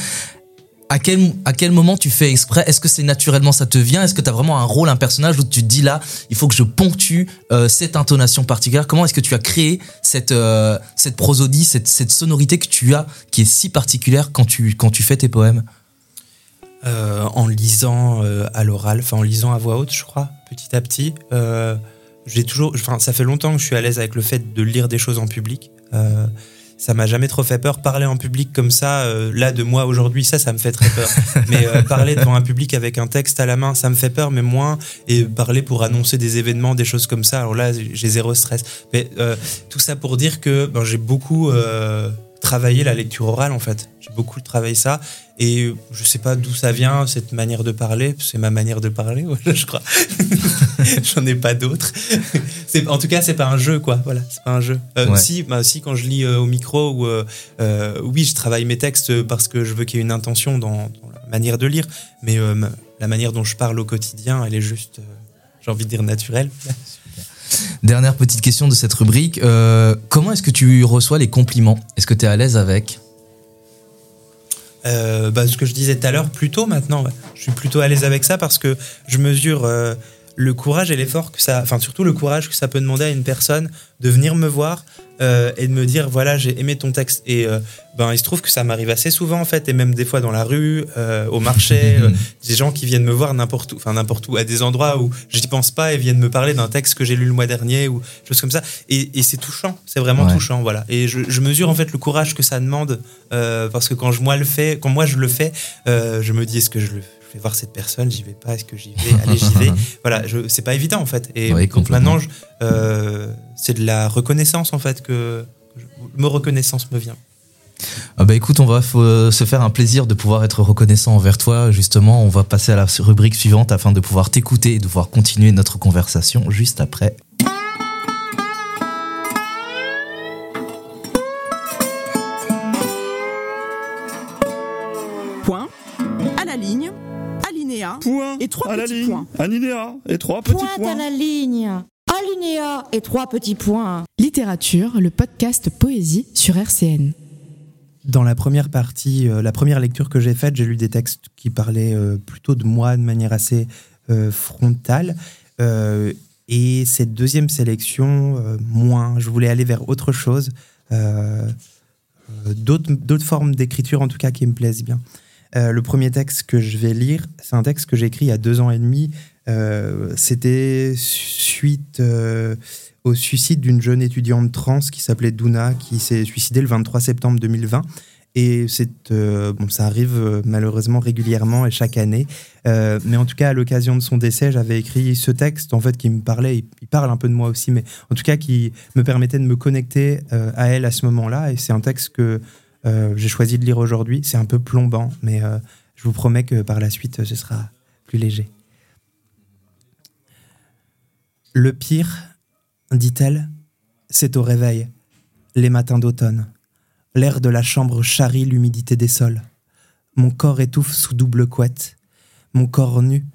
À quel, à quel moment tu fais exprès? Est-ce que c'est naturellement ça te vient? Est-ce que tu as vraiment un rôle, un personnage où tu te dis là, il faut que je ponctue euh, cette intonation particulière? Comment est-ce que tu as créé cette, euh, cette prosodie, cette, cette sonorité que tu as qui est si particulière quand tu, quand tu fais tes poèmes?
Euh, en lisant à l'oral, enfin en lisant à voix haute, je crois, petit à petit. J'ai toujours, enfin, ça fait longtemps que je suis à l'aise avec le fait de lire des choses en public. Euh, ça m'a jamais trop fait peur. Parler en public comme ça, euh, là, de moi aujourd'hui, ça, ça me fait très peur. mais euh, parler devant un public avec un texte à la main, ça me fait peur, mais moins. Et parler pour annoncer des événements, des choses comme ça, alors là, j'ai zéro stress. Mais tout ça pour dire que ben, j'ai beaucoup euh, travaillé la lecture orale, en fait. J'ai beaucoup travaillé ça. Et je sais pas d'où ça vient, cette manière de parler. C'est ma manière de parler, voilà, je crois. J'en ai pas d'autres. En tout cas, c'est pas un jeu, quoi. Voilà, c'est pas un jeu. Euh,
Ouais.
Si, bah, si, quand je lis euh, au micro, ou euh, euh, oui, je travaille mes textes parce que je veux qu'il y ait une intention dans, dans la manière de lire. Mais ma- la manière dont je parle au quotidien, elle est juste, j'ai envie de dire, naturelle.
Dernière petite question de cette rubrique. euh, comment est-ce que tu reçois les compliments? Est-ce que tu es à l'aise avec?
Euh, bah, ce que je disais tout à l'heure, plutôt maintenant, je suis plutôt à l'aise avec ça parce que je mesure euh, le courage et l'effort que ça, enfin surtout le courage que ça peut demander à une personne de venir me voir euh, et de me dire voilà j'ai aimé ton texte. Et euh, ben il se trouve que ça m'arrive assez souvent en fait et même des fois dans la rue, euh, au marché, des gens qui viennent me voir n'importe où, enfin n'importe où, à des endroits où j'y pense pas et viennent me parler d'un texte que j'ai lu le mois dernier ou choses comme ça. Et, et c'est touchant, c'est vraiment
Ouais.
touchant voilà. Et je, je mesure en fait le courage que ça demande parce que quand je, moi le fais, quand moi je le fais, je me dis est-ce que je le je vais voir cette personne, j'y vais pas, est-ce que j'y vais, allez j'y vais. Voilà, c'est pas évident en fait. Et
Oui,
donc maintenant, euh, c'est de la reconnaissance en fait que je- mot reconnaissance me vient.
Ah bah écoute, on va f- se faire un plaisir de pouvoir être reconnaissant envers toi. Justement, on va passer à la rubrique suivante afin de pouvoir t'écouter et de pouvoir continuer notre conversation juste après.
Alinéa,
Point
et trois
à la
petits
ligne,
points.
alinéa et trois petits
Pointe
points.
à la ligne, alinéa et trois petits points.
Littérature, le podcast Poésie sur RCN.
Dans la première partie, euh, la première lecture que j'ai faite, j'ai lu des textes qui parlaient euh, plutôt de moi de manière assez euh, frontale. Euh, et cette deuxième sélection, euh, moins. Je voulais aller vers autre chose, d'autres d'autres formes d'écriture en tout cas qui me plaisent bien. Euh, le premier texte que je vais lire, c'est un texte que j'ai écrit il y a deux ans et demi. Euh, C'était suite euh, au suicide d'une jeune étudiante trans qui s'appelait Douna, qui s'est suicidée le 23 septembre 2020. Et ça arrive malheureusement régulièrement et chaque année. Mais en tout cas, à l'occasion de son décès, j'avais écrit ce texte en fait qui me parlait. Il, parle un peu de moi aussi, mais en tout cas qui me permettait de me connecter à elle à ce moment-là. Et c'est un texte que j'ai choisi de lire aujourd'hui. C'est un peu plombant, mais euh, je vous promets que par la suite, ce sera plus léger. Le pire, dit-elle, c'est au réveil, les matins d'automne. L'air de la chambre charrie l'humidité des sols. Mon corps étouffe sous double couette. Mon corps nu,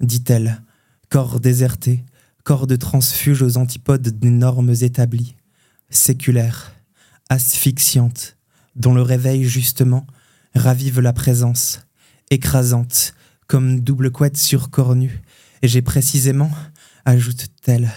dit-elle, corps déserté, corps de transfuge aux antipodes des normes établies, séculaire, asphyxiante, dont le réveil, justement, ravive la présence, écrasante, comme double couette sur corps nu. Et j'ai précisément, ajoute-t-elle,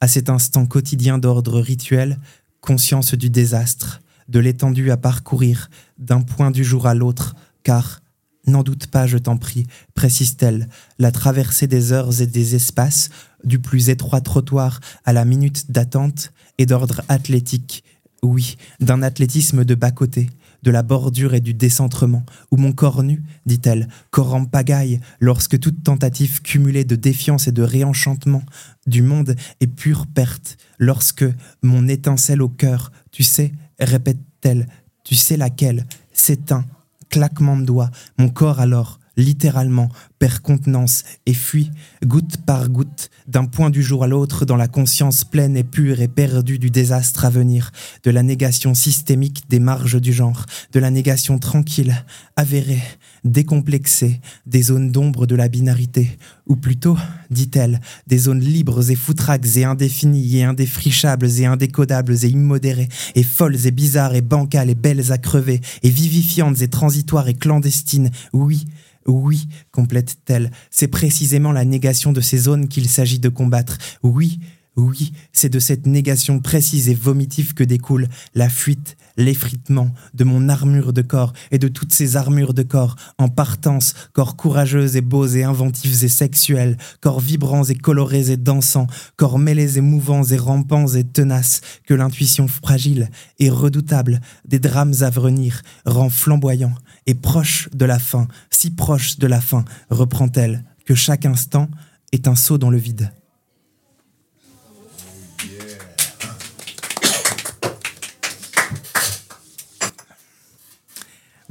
à cet instant quotidien d'ordre rituel, conscience du désastre, de l'étendue à parcourir, d'un point du jour à l'autre, car, n'en doute pas, je t'en prie, précise-t-elle, la traversée des heures et des espaces, du plus étroit trottoir à la minute d'attente, est d'ordre athlétique, oui, d'un athlétisme de bas-côté, de la bordure et du décentrement, où mon corps nu, dit-elle, corps en pagaille, lorsque toute tentative cumulée de défiance et de réenchantement du monde est pure perte, lorsque mon étincelle au cœur, tu sais, répète-t-elle, tu sais laquelle, s'éteint, claquement de doigts, mon corps alors, littéralement, perd contenance et fuit, goutte par goutte, d'un point du jour à l'autre, dans la conscience pleine et pure et perdue du désastre à venir, de la négation systémique des marges du genre, de la négation tranquille, avérée, décomplexée, des zones d'ombre de la binarité, ou plutôt, dit-elle, des zones libres et foutraques et indéfinies et indéfrichables et indécodables et immodérées, et folles et bizarres et bancales et belles à crever, et vivifiantes et transitoires et clandestines, oui, oui, complète-t-elle, c'est précisément la négation de ces zones qu'il s'agit de combattre. Oui, Oui, c'est de cette négation précise et vomitive que découle la fuite, l'effritement de mon armure de corps et de toutes ces armures de corps en partance, corps courageux et beaux et inventifs et sexuels, corps vibrants et colorés et dansants, corps mêlés et mouvants et rampants et tenaces, que l'intuition fragile et redoutable des drames à venir rend flamboyant et proche de la fin, si proche de la fin, reprend-elle, que chaque instant est un saut dans le vide.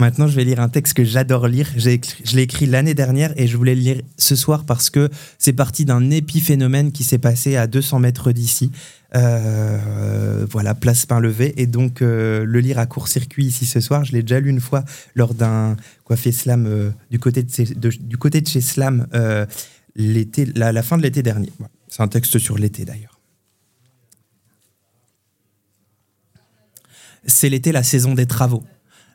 Maintenant, je vais lire un texte que j'adore lire. Je l'ai écrit l'année dernière et je voulais le lire ce soir parce que c'est parti d'un épiphénomène qui s'est passé à 200 mètres d'ici. Euh, voilà, place pain-levé. Et donc, euh, le lire à court-circuit ici ce soir, je l'ai déjà lu une fois lors d'un coiffé slam euh, du, côté de, chez- du côté de chez Slam euh, l'été, la, fin de l'été dernier. C'est un texte sur l'été d'ailleurs. C'est l'été, la saison des travaux.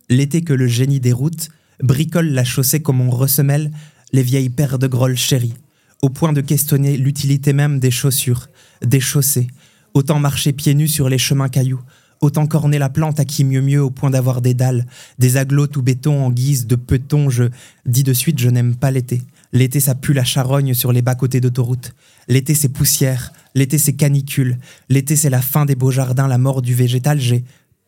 L'été que le génie des routes bricole la chaussée comme on ressemelle les vieilles paires de grolles chéries, au point de questionner l'utilité même des chaussures, des chaussées. Autant marcher pieds nus sur les chemins cailloux, autant corner la plante à qui mieux mieux au point d'avoir des dalles, des aglots tout béton en guise de peton. Je dis de suite, je n'aime pas l'été. L'été, ça pue la charogne sur les bas-côtés d'autoroute. L'été, c'est poussière. L'été, c'est canicule. L'été, c'est la fin des beaux jardins, la mort du végétal. J'ai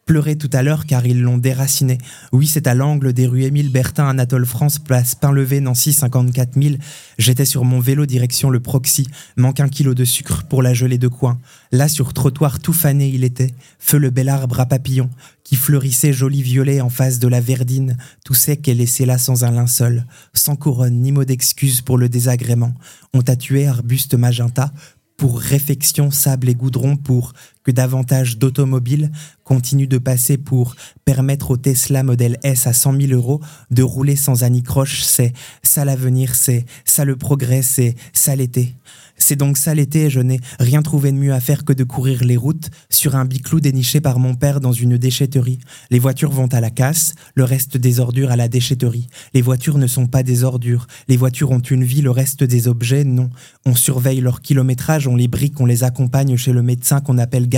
pleuré tout à l'heure car ils l'ont déraciné. Oui, c'est à l'angle des rues Émile Bertin, Anatole France, place Pain-Levé, Nancy, 54 000. J'étais sur mon vélo direction le Proxy. Manque un kilo de sucre pour la gelée de coin. Là, sur trottoir tout fané, il était. Feu le bel arbre à papillons qui fleurissait joli violet en face de la verdine, tout sec et laissé là sans un linceul, sans couronne ni mot d'excuse pour le désagrément. On t'a tué, arbuste magenta, pour réfection, sable et goudron, pour que davantage d'automobiles continuent de passer pour permettre au Tesla modèle S à 100 000 euros de rouler sans anicroche, c'est ça l'avenir, c'est ça le progrès, c'est ça l'été. C'est donc ça l'été et je n'ai rien trouvé de mieux à faire que de courir les routes sur un biclou déniché par mon père dans une déchetterie. Les voitures vont à la casse, le reste des ordures à la déchetterie. Les voitures ne sont pas des ordures. Les voitures ont une vie, le reste des objets, non. On surveille leur kilométrage, on les brique, on les accompagne chez le médecin qu'on appelle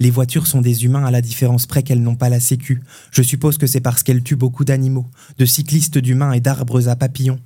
Les voitures sont des humains à la différence près qu'elles n'ont pas la sécu. Je suppose que c'est parce qu'elles tuent beaucoup d'animaux, de cyclistes d'humains et d'arbres à papillons.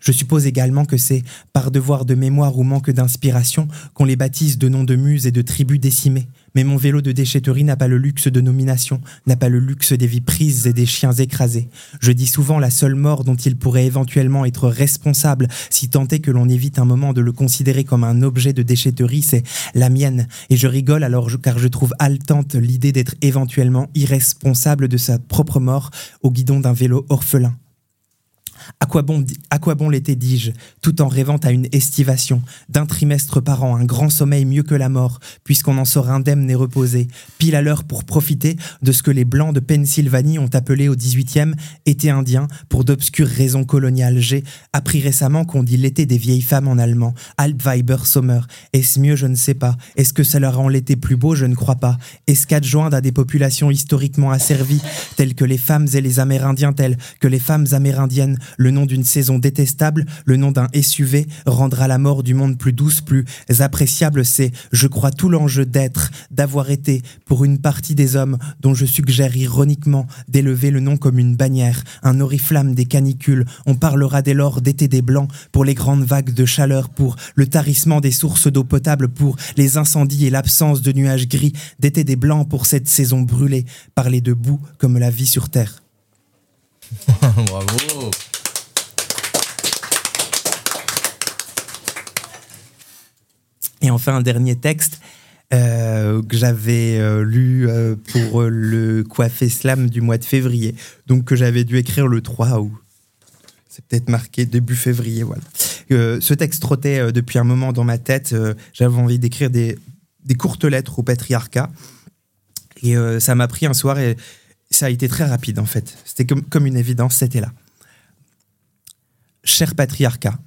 Je suppose également que c'est par devoir de mémoire ou manque d'inspiration qu'on les baptise de noms de muses et de tribus décimées. Mais mon vélo de déchetterie n'a pas le luxe de nomination, n'a pas le luxe des vies prises et des chiens écrasés. Je dis souvent la seule mort dont il pourrait éventuellement être responsable, si tant est que l'on évite un moment de le considérer comme un objet de déchetterie, c'est la mienne. Et je rigole alors car je trouve haletante l'idée d'être éventuellement irresponsable de sa propre mort au guidon d'un vélo orphelin. À quoi bon, à quoi bon l'été, dis-je, tout en rêvant à une estivation, d'un trimestre par an, un grand sommeil mieux que la mort, puisqu'on en sort indemne et reposé, pile à l'heure pour profiter de ce que les Blancs de Pennsylvanie ont appelé au 18e été indien pour d'obscures raisons coloniales. J'ai appris récemment qu'on dit l'été des vieilles femmes en allemand, Altweiber Sommer. Est-ce mieux? Je ne sais pas. Est-ce que ça leur rend l'été plus beau? Je ne crois pas. Est-ce qu'adjoindre à des populations historiquement asservies, telles que les femmes et les Amérindiens, telles que les femmes amérindiennes, le nom d'une saison détestable, le nom d'un SUV, rendra la mort du monde plus douce, plus appréciable. C'est, je crois, tout l'enjeu d'être, d'avoir été, pour une partie des hommes dont je suggère ironiquement d'élever le nom comme une bannière, un oriflamme des canicules. On parlera dès lors d'été des blancs, pour les grandes vagues de chaleur, pour le tarissement des sources d'eau potable, pour les incendies et l'absence de nuages gris, d'été des blancs pour cette saison brûlée, parler de boue comme la vie sur Terre.
Bravo.
Et enfin, un dernier texte euh, que j'avais euh, lu euh, pour le coiffé slam du mois de février. Donc, que j'avais dû écrire le 3 ou c'est peut-être marqué début février. Voilà. Ce texte trottait depuis un moment dans ma tête. J'avais envie d'écrire des, des courtes lettres au patriarcat. Et ça m'a pris un soir et ça a été très rapide en fait. C'était comme, comme une évidence, c'était là. Cher patriarcat,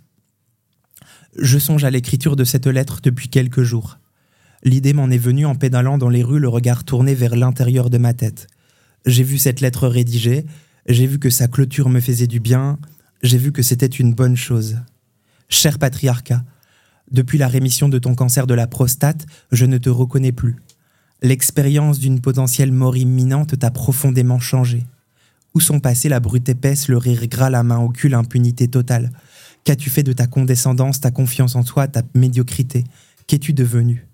je songe à l'écriture de cette lettre depuis quelques jours. L'idée m'en est venue en pédalant dans les rues, le regard tourné vers l'intérieur de ma tête. J'ai vu cette lettre rédigée, j'ai vu que sa clôture me faisait du bien, j'ai vu que c'était une bonne chose. Cher patriarcat, Depuis la rémission de ton cancer de la prostate, je ne te reconnais plus. L'expérience d'une potentielle mort imminente t'a profondément changé. Où sont passées la brute épaisse, le rire gras, la main au cul, l'impunité totale? Qu'as-tu fait de ta condescendance, ta confiance en toi, ta médiocrité? Qu'es-tu devenu?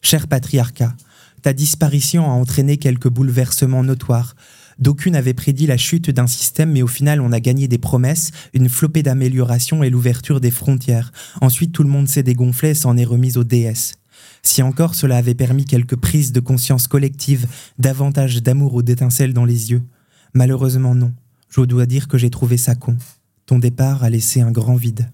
Cher patriarcat, ta disparition a entraîné quelques bouleversements notoires. D'aucuns n'avaient prédit la chute d'un système, mais au final, on a gagné des promesses, une flopée d'améliorations et l'ouverture des frontières. Ensuite, tout le monde s'est dégonflé et s'en est remis aux déesses. Si encore cela avait permis quelques prises de conscience collective, davantage d'amour ou d'étincelles dans les yeux. Malheureusement non. Je dois dire que j'ai trouvé ça con. Ton départ a laissé un grand vide.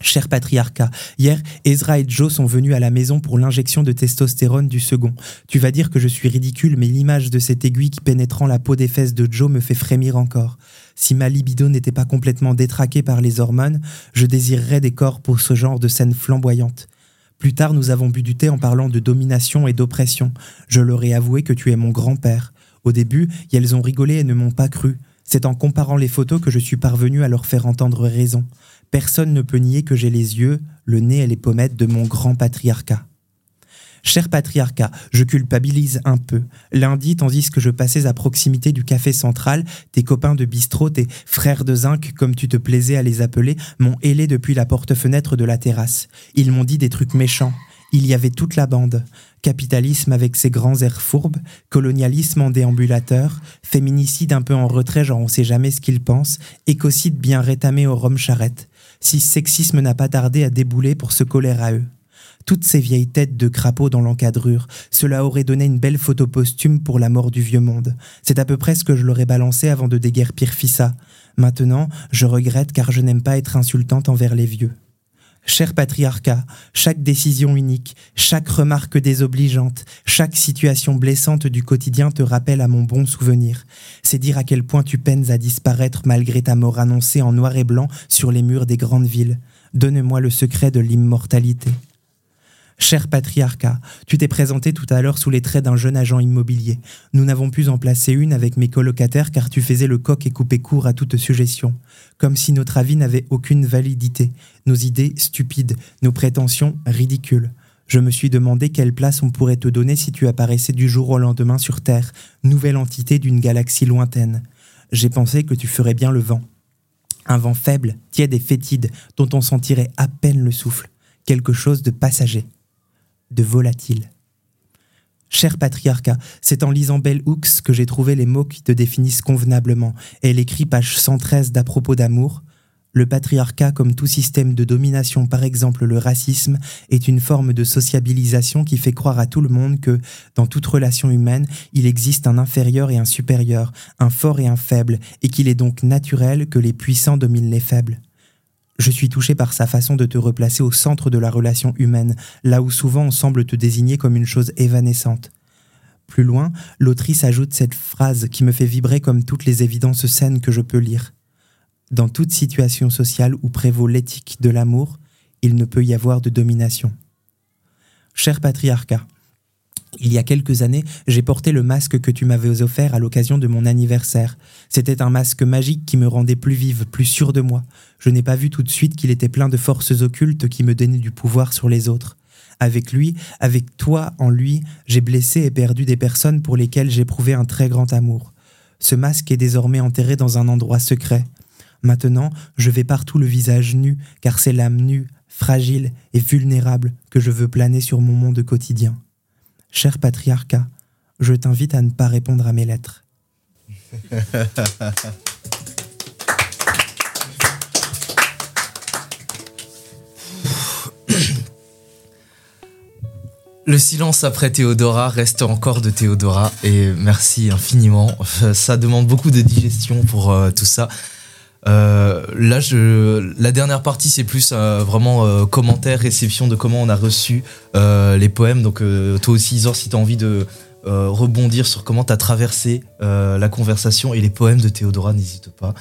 Cher patriarcat, hier, Ezra et Joe sont venus à la maison pour l'injection de testostérone du second. Tu vas dire que je suis ridicule, mais l'image de cette aiguille qui pénétrant la peau des fesses de Joe me fait frémir encore. Si ma libido n'était pas complètement détraquée par les hormones, je désirerais des corps pour ce genre de scène flamboyante. Plus tard, nous avons bu du thé en parlant de domination et d'oppression. Je leur ai avoué que tu es mon grand-père. Au début, elles ont rigolé et ne m'ont pas cru. C'est en comparant les photos que je suis parvenu à leur faire entendre raison. Personne ne peut nier que j'ai les yeux, le nez et les pommettes de mon grand patriarcat. Cher patriarcat, je culpabilise un peu. Lundi, tandis que je passais à proximité du café central, tes copains de bistrot, tes frères de zinc, comme tu te plaisais à les appeler, m'ont hélé depuis la porte-fenêtre de la terrasse. Ils m'ont dit des trucs méchants. Il y avait toute la bande. Capitalisme avec ses grands airs fourbes, colonialisme en déambulateur, féminicide un peu en retrait, genre on sait jamais ce qu'ils pensent, écocide bien rétamé au rhum charrette. Si sexisme n'a pas tardé à débouler pour se coller à eux toutes ces vieilles têtes de crapauds dans l'encadrure. Cela aurait donné une belle photo posthume pour la mort du vieux monde. C'est à peu près ce que je leur ai balancé avant de déguerpir Fissa. Maintenant, je regrette car je n'aime pas être insultante envers les vieux. Cher patriarcat, chaque décision unique, chaque remarque désobligeante, chaque situation blessante du quotidien te rappelle à mon bon souvenir. C'est dire à quel point tu peines à disparaître malgré ta mort annoncée en noir et blanc sur les murs des grandes villes. Donne-moi le secret de l'immortalité. Cher patriarcat, tu t'es présenté tout à l'heure sous les traits d'un jeune agent immobilier. Nous n'avons pu en placer une avec mes colocataires car tu faisais le coq et coupé court à toute suggestion. Comme si notre avis n'avait aucune validité, nos idées stupides, nos prétentions ridicules. Je me suis demandé quelle place on pourrait te donner si tu apparaissais du jour au lendemain sur Terre, nouvelle entité d'une galaxie lointaine. J'ai pensé que tu ferais bien le vent. Un vent faible, tiède et fétide, dont on sentirait à peine le souffle. Quelque chose de passager de volatile. Cher patriarcat, c'est en lisant Bell Hooks que j'ai trouvé les mots qui te définissent convenablement. Elle écrit page 113 d'à propos d'amour. Le patriarcat, comme tout système de domination, par exemple le racisme, est une forme de sociabilisation qui fait croire à tout le monde que, dans toute relation humaine, il existe un inférieur et un supérieur, un fort et un faible, et qu'il est donc naturel que les puissants dominent les faibles. Je suis touché par sa façon de te replacer au centre de la relation humaine, là où souvent on semble te désigner comme une chose évanescente. Plus loin, l'autrice ajoute cette phrase qui me fait vibrer comme toutes les évidences saines que je peux lire. Dans toute situation sociale où prévaut l'éthique de l'amour, il ne peut y avoir de domination. Cher patriarcat, il y a quelques années, j'ai porté le masque que tu m'avais offert à l'occasion de mon anniversaire. C'était un masque magique qui me rendait plus vive, plus sûre de moi. Je n'ai pas vu tout de suite qu'il était plein de forces occultes qui me donnaient du pouvoir sur les autres. Avec lui, avec toi en lui, j'ai blessé et perdu des personnes pour lesquelles j'éprouvais un très grand amour. Ce masque est désormais enterré dans un endroit secret. Maintenant, je vais partout le visage nu, car c'est l'âme nue, fragile et vulnérable que je veux planer sur mon monde quotidien. Cher patriarcat, je t'invite à ne pas répondre à mes lettres.
Le silence après Théodora reste encore de Théodora et merci infiniment. Ça demande beaucoup de digestion pour euh, tout ça. Euh, là, la dernière partie, c'est plus euh, vraiment euh, commentaire, réception de comment on a reçu les poèmes. Donc, toi aussi, Isor, si tu as envie de rebondir sur comment tu as traversé la conversation et les poèmes de Théodora, n'hésite pas.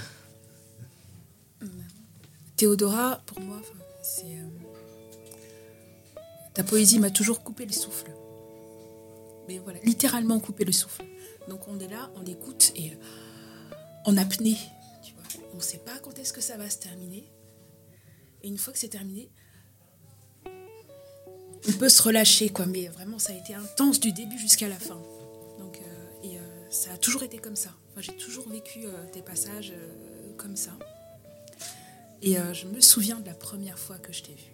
Théodora, pour moi, c'est. ta poésie m'a toujours coupé le souffle. Mais voilà, littéralement coupé le souffle. Donc, on est là, on écoute et en apnée on ne sait pas quand est-ce que ça va se terminer. Et une fois que c'est terminé, on peut se relâcher, quoi. Mais vraiment, ça a été intense du début jusqu'à la fin. Donc, euh, et euh, ça a toujours été comme ça. Enfin, j'ai toujours vécu euh, des passages euh, comme ça. Et je me souviens de la première fois que je t'ai vu.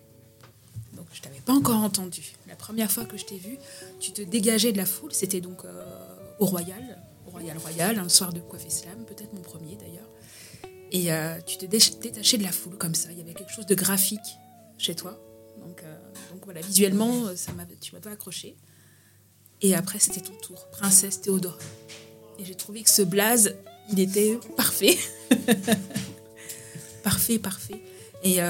Donc, je t'avais pas encore entendu. La première fois que je t'ai vu, tu te dégageais de la foule. C'était donc au Royal, au Royal Royal, un soir de coiffe slam, peut-être mon premier d'ailleurs. Et euh, tu te dé- détachais de la foule comme ça. Il y avait quelque chose de graphique chez toi. Donc, euh, voilà, visuellement, euh, ça tu m'as pas accroché. Et après, c'était ton tour, Princesse Théodore. Et j'ai trouvé que ce blaze, il était parfait. parfait, parfait. Et, et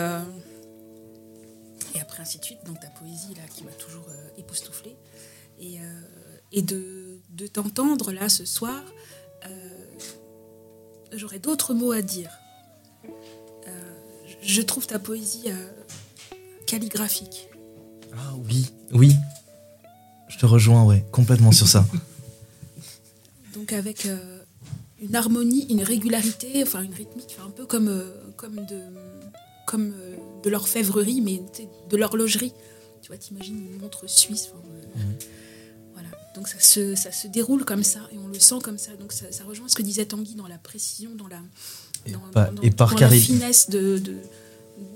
après, ainsi de suite. Donc ta poésie, là, qui m'a toujours euh, époustouflée. Et, et de, de t'entendre, là, ce soir, j'aurais d'autres mots à dire. Euh, je trouve ta poésie euh, calligraphique.
Ah oui, oui. Je te rejoins, ouais, complètement sur ça.
Donc avec euh, une harmonie, une régularité, enfin une rythmique, enfin, un peu comme, comme de, comme, de l'orfèvrerie, mais de l'horlogerie. Tu vois, t'imagines une montre suisse. enfin, Voilà. Donc ça se, ça se déroule comme ça et on le sent comme ça. Donc ça, ça rejoint ce que disait Tanguy dans la précision, dans la, dans,
pas-
dans-
et par
dans la finesse de, de,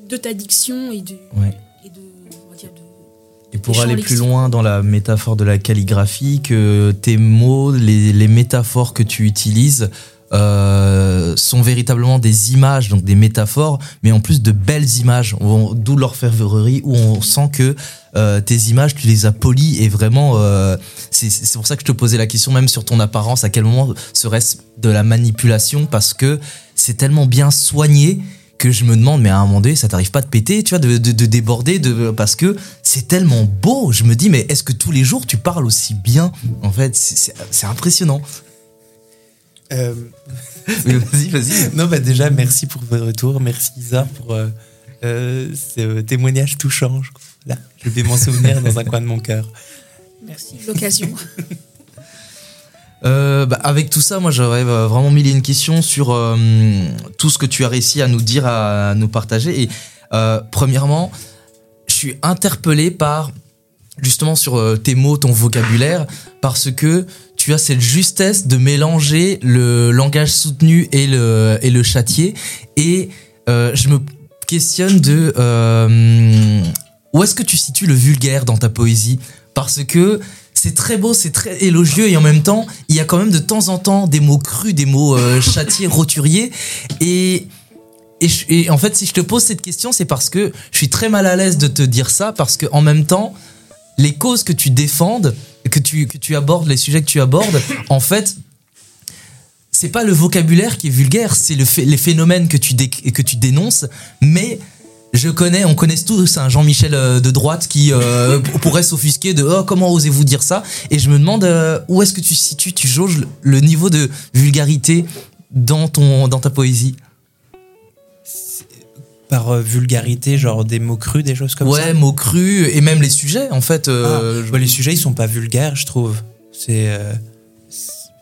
de ta diction et, de,
Ouais.
et de, on va dire, de,
Et pour aller plus loin dans la métaphore de la calligraphie, que tes mots, les, les métaphores que tu utilises euh, sont véritablement des images, donc des métaphores, mais en plus de belles images, d'où l'orfèvrerie, où on sent que euh, tes images, tu les as polies et vraiment, euh, c'est pour ça que je te posais la question même sur ton apparence, à quel moment serait-ce de la manipulation, parce que c'est tellement bien soigné que je me demande, mais à un moment donné, ça t'arrive pas de péter, tu vois, de, de- de déborder, de, parce que c'est tellement beau. Je me dis, mais est-ce que tous les jours tu parles aussi bien? En fait, c'est- impressionnant.
Euh,
vas-y, vas-y.
Non, bah déjà, merci pour votre retour. Merci Isa pour euh, ce témoignage touchant. Je, crois. Je vais m'en souvenir dans un coin de mon cœur.
merci de l'occasion.
Euh, bah, avec tout ça, moi j'aurais euh, vraiment mis une question sur euh, tout ce que tu as réussi à nous dire, à nous partager. Et euh, premièrement, je suis interpellé par justement sur euh, tes mots, ton vocabulaire, parce que tu as cette justesse de mélanger le langage soutenu et le, et le châtié. Et euh, je me questionne de euh, où est-ce que tu situes le vulgaire dans ta poésie? Parce que c'est très beau, c'est très élogieux et en même temps, il y a quand même de temps en temps des mots crus, des mots euh, châtiés, roturiers. Et, et, je- et en fait, si je te pose cette question, c'est parce que je suis très mal à l'aise de te dire ça, parce que en même temps, les causes que tu défendes, que tu, que tu abordes, les sujets que tu abordes, en fait, c'est pas le vocabulaire qui est vulgaire, c'est le les phénomènes que tu, dé- que tu dénonces, mais je connais, on connaît tous un Jean-Michel euh, de droite qui euh, pourrait s'offusquer de oh, comment osez-vous dire ça? Et je me demande euh, où est-ce que tu situes, tu jauges le, niveau de vulgarité dans, ton, dans ta poésie?
Par euh, vulgarité, genre des mots crus, des choses comme ça?
Ouais, mots crus et même les sujets en fait.
Ah, bah, les sujets, ils sont pas vulgaires, je trouve. C'est.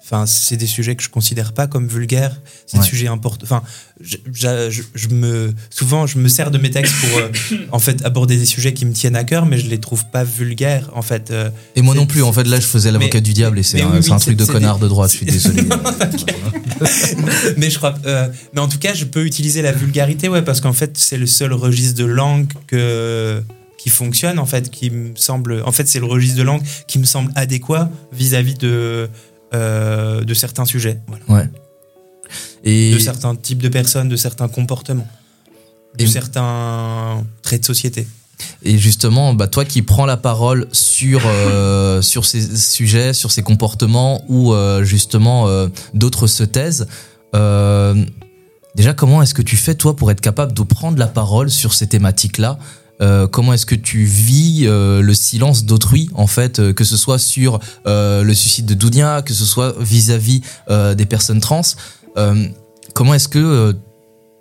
C'est- Enfin, c'est des sujets que je considère pas comme vulgaires. C'est
Ouais.
des sujets importants. Enfin, je, je- je- je me souvent je me sers de mes textes pour euh, en fait aborder des sujets qui me tiennent à cœur, mais je les trouve pas vulgaires en fait. euh,
Et moi non plus, en fait, là, je faisais l'avocat du diable et c'est un,
oui,
truc de connard
des-
de droite, je suis désolé.
mais je crois. euh, mais en tout cas, je peux utiliser la vulgarité, ouais, parce qu'en fait, c'est le seul registre de langue que qui fonctionne en fait, qui me semble. En fait, c'est le registre de langue qui me semble adéquat vis-à-vis de euh, de certains sujets, voilà.
Ouais. Et,
de certains types de personnes, de certains comportements, de
Et-
certains traits de société.
Et justement, bah, toi qui prends la parole sur, euh, sur ces sujets, sur ces comportements où euh, justement euh, d'autres se taisent, déjà comment est-ce que tu fais toi pour être capable de prendre la parole sur ces thématiques-là? Euh, comment est-ce que tu vis euh, le silence d'autrui en fait euh, que ce soit sur le suicide de Dounia que ce soit vis-à-vis des personnes trans comment est-ce que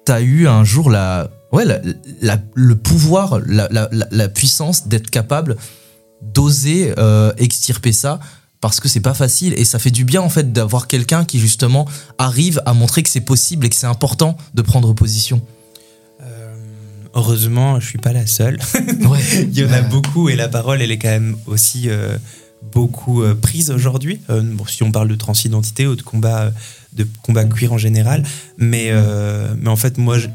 tu as eu un jour la ouais le pouvoir la, la, puissance d'être capable d'oser extirper ça parce que c'est pas facile et ça fait du bien en fait d'avoir quelqu'un qui justement arrive à montrer que c'est possible et que c'est important de prendre position?
Heureusement, je suis pas la seule. Il y en a beaucoup et la parole, elle est quand même aussi euh, beaucoup euh, prise aujourd'hui. Euh, bon, si on parle de transidentité ou de combat, de combat queer en général, mais mais en fait, moi, je-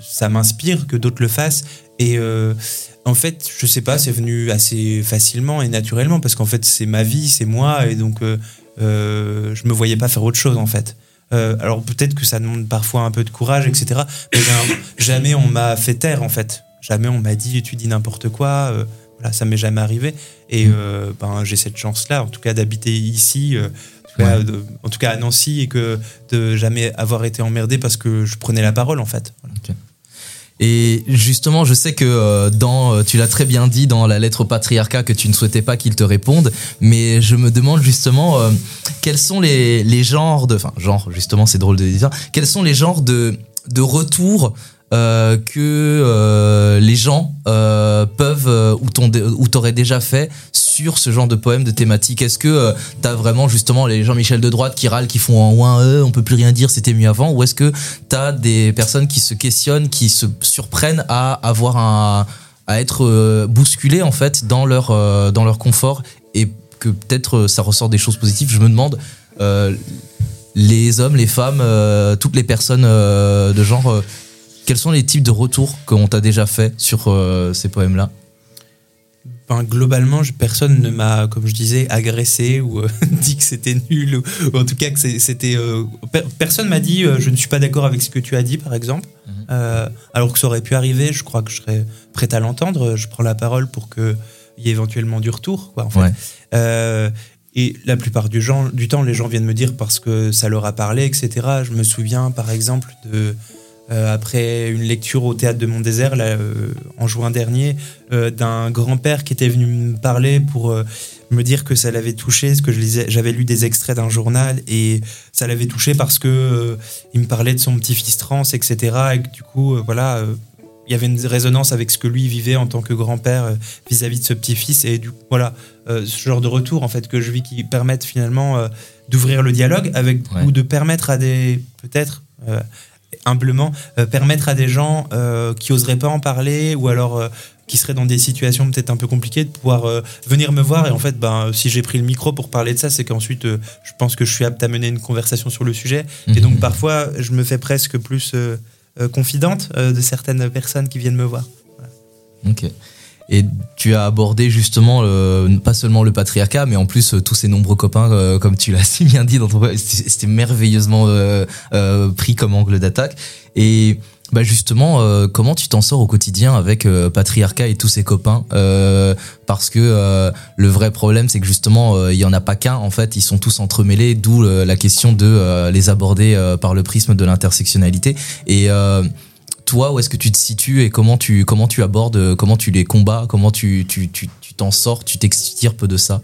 ça m'inspire que d'autres le fassent et en fait, je sais pas, c'est venu assez facilement et naturellement parce qu'en fait, c'est ma vie, c'est moi et donc je me voyais pas faire autre chose en fait. Euh, alors peut-être que ça demande parfois un peu de courage, etc. Mais ben, jamais on m'a fait taire en fait. Jamais on m'a dit tu dis n'importe quoi. Euh, voilà, ça m'est jamais arrivé. Et euh, ben j'ai cette chance-là, en tout cas d'habiter ici, en, tout cas, de- en tout cas à Nancy, et que de jamais avoir été emmerdé parce que je prenais la parole en fait. Voilà.
Et justement, je sais que euh, dans, euh, tu l'as très bien dit dans la lettre au patriarcat que tu ne souhaitais pas qu'il te réponde, mais je me demande justement euh, quels sont les, les genres de, enfin genre justement c'est drôle de dire, quels sont les genres de de retours euh, que euh, les gens euh, peuvent ou t'aurais déjà fait sur ce genre de poème de thématique. Est-ce que t'as vraiment justement les Jean-Michel de droite qui râlent, qui font un ouin, on peut plus rien dire, c'était mieux avant, ou est-ce que t'as des personnes qui se questionnent, qui se surprennent à avoir à être bousculées en fait dans leur dans leur confort? Et que peut-être ça ressort des choses positives. Je me demande les hommes, les femmes, toutes les personnes de genre, quels sont les types de retours qu'on t'a déjà fait sur euh, ces poèmes-là?
Ben, globalement, personne ne m'a, comme je disais, agressé ou euh, dit que c'était nul, ou, ou en tout cas que c'était. euh, per- personne m'a dit euh, je ne suis pas d'accord avec ce que tu as dit, par exemple. Euh, alors que ça aurait pu arriver, je crois que je serais prêt à l'entendre. Je prends la parole pour qu'il y ait éventuellement du retour, quoi, en fait.
Ouais.
Et la plupart du, gens, du temps, les gens viennent me dire parce que ça leur a parlé, etc. Je me souviens, par exemple, de. Euh, après une lecture au théâtre de Mont-Désert là, euh, en juin dernier, euh, d'un grand-père qui était venu me parler pour me dire que ça l'avait touché, ce que je lisais, j'avais lu des extraits d'un journal et ça l'avait touché parce que il me parlait de son petit-fils trans, etc. Et que du coup, voilà, il y avait une résonance avec ce que lui vivait en tant que grand-père vis-à-vis de ce petit-fils et du coup, voilà, ce genre de retour en fait que je vis qui permettent finalement d'ouvrir le dialogue avec ou de permettre à des peut-être euh, humblement euh, permettre à des gens euh, qui oseraient pas en parler ou alors euh, qui seraient dans des situations peut-être un peu compliquées de pouvoir venir me voir. Et en fait ben si j'ai pris le micro pour parler de ça c'est qu'ensuite je pense que je suis apte à mener une conversation sur le sujet. Et donc parfois je me fais presque plus confidente de certaines personnes qui viennent me voir.
Ok. Et tu as abordé justement euh, pas seulement le patriarcat, mais en plus euh, tous ces nombreux copains, euh, comme tu l'as si bien dit dans ton. C'était merveilleusement euh, pris comme angle d'attaque. Et bah justement, euh, comment tu t'en sors au quotidien avec euh, patriarcat et tous ses copains Euh, Parce que le vrai problème, c'est que justement, il y en a pas qu'un. En fait, ils sont tous entremêlés, d'où la question de les aborder par le prisme de l'intersectionnalité. Et toi, où est-ce que tu te situes et comment tu, comment tu abordes, comment tu les combats, comment tu tu tu tu t'en sors, tu t'extirpes de ça?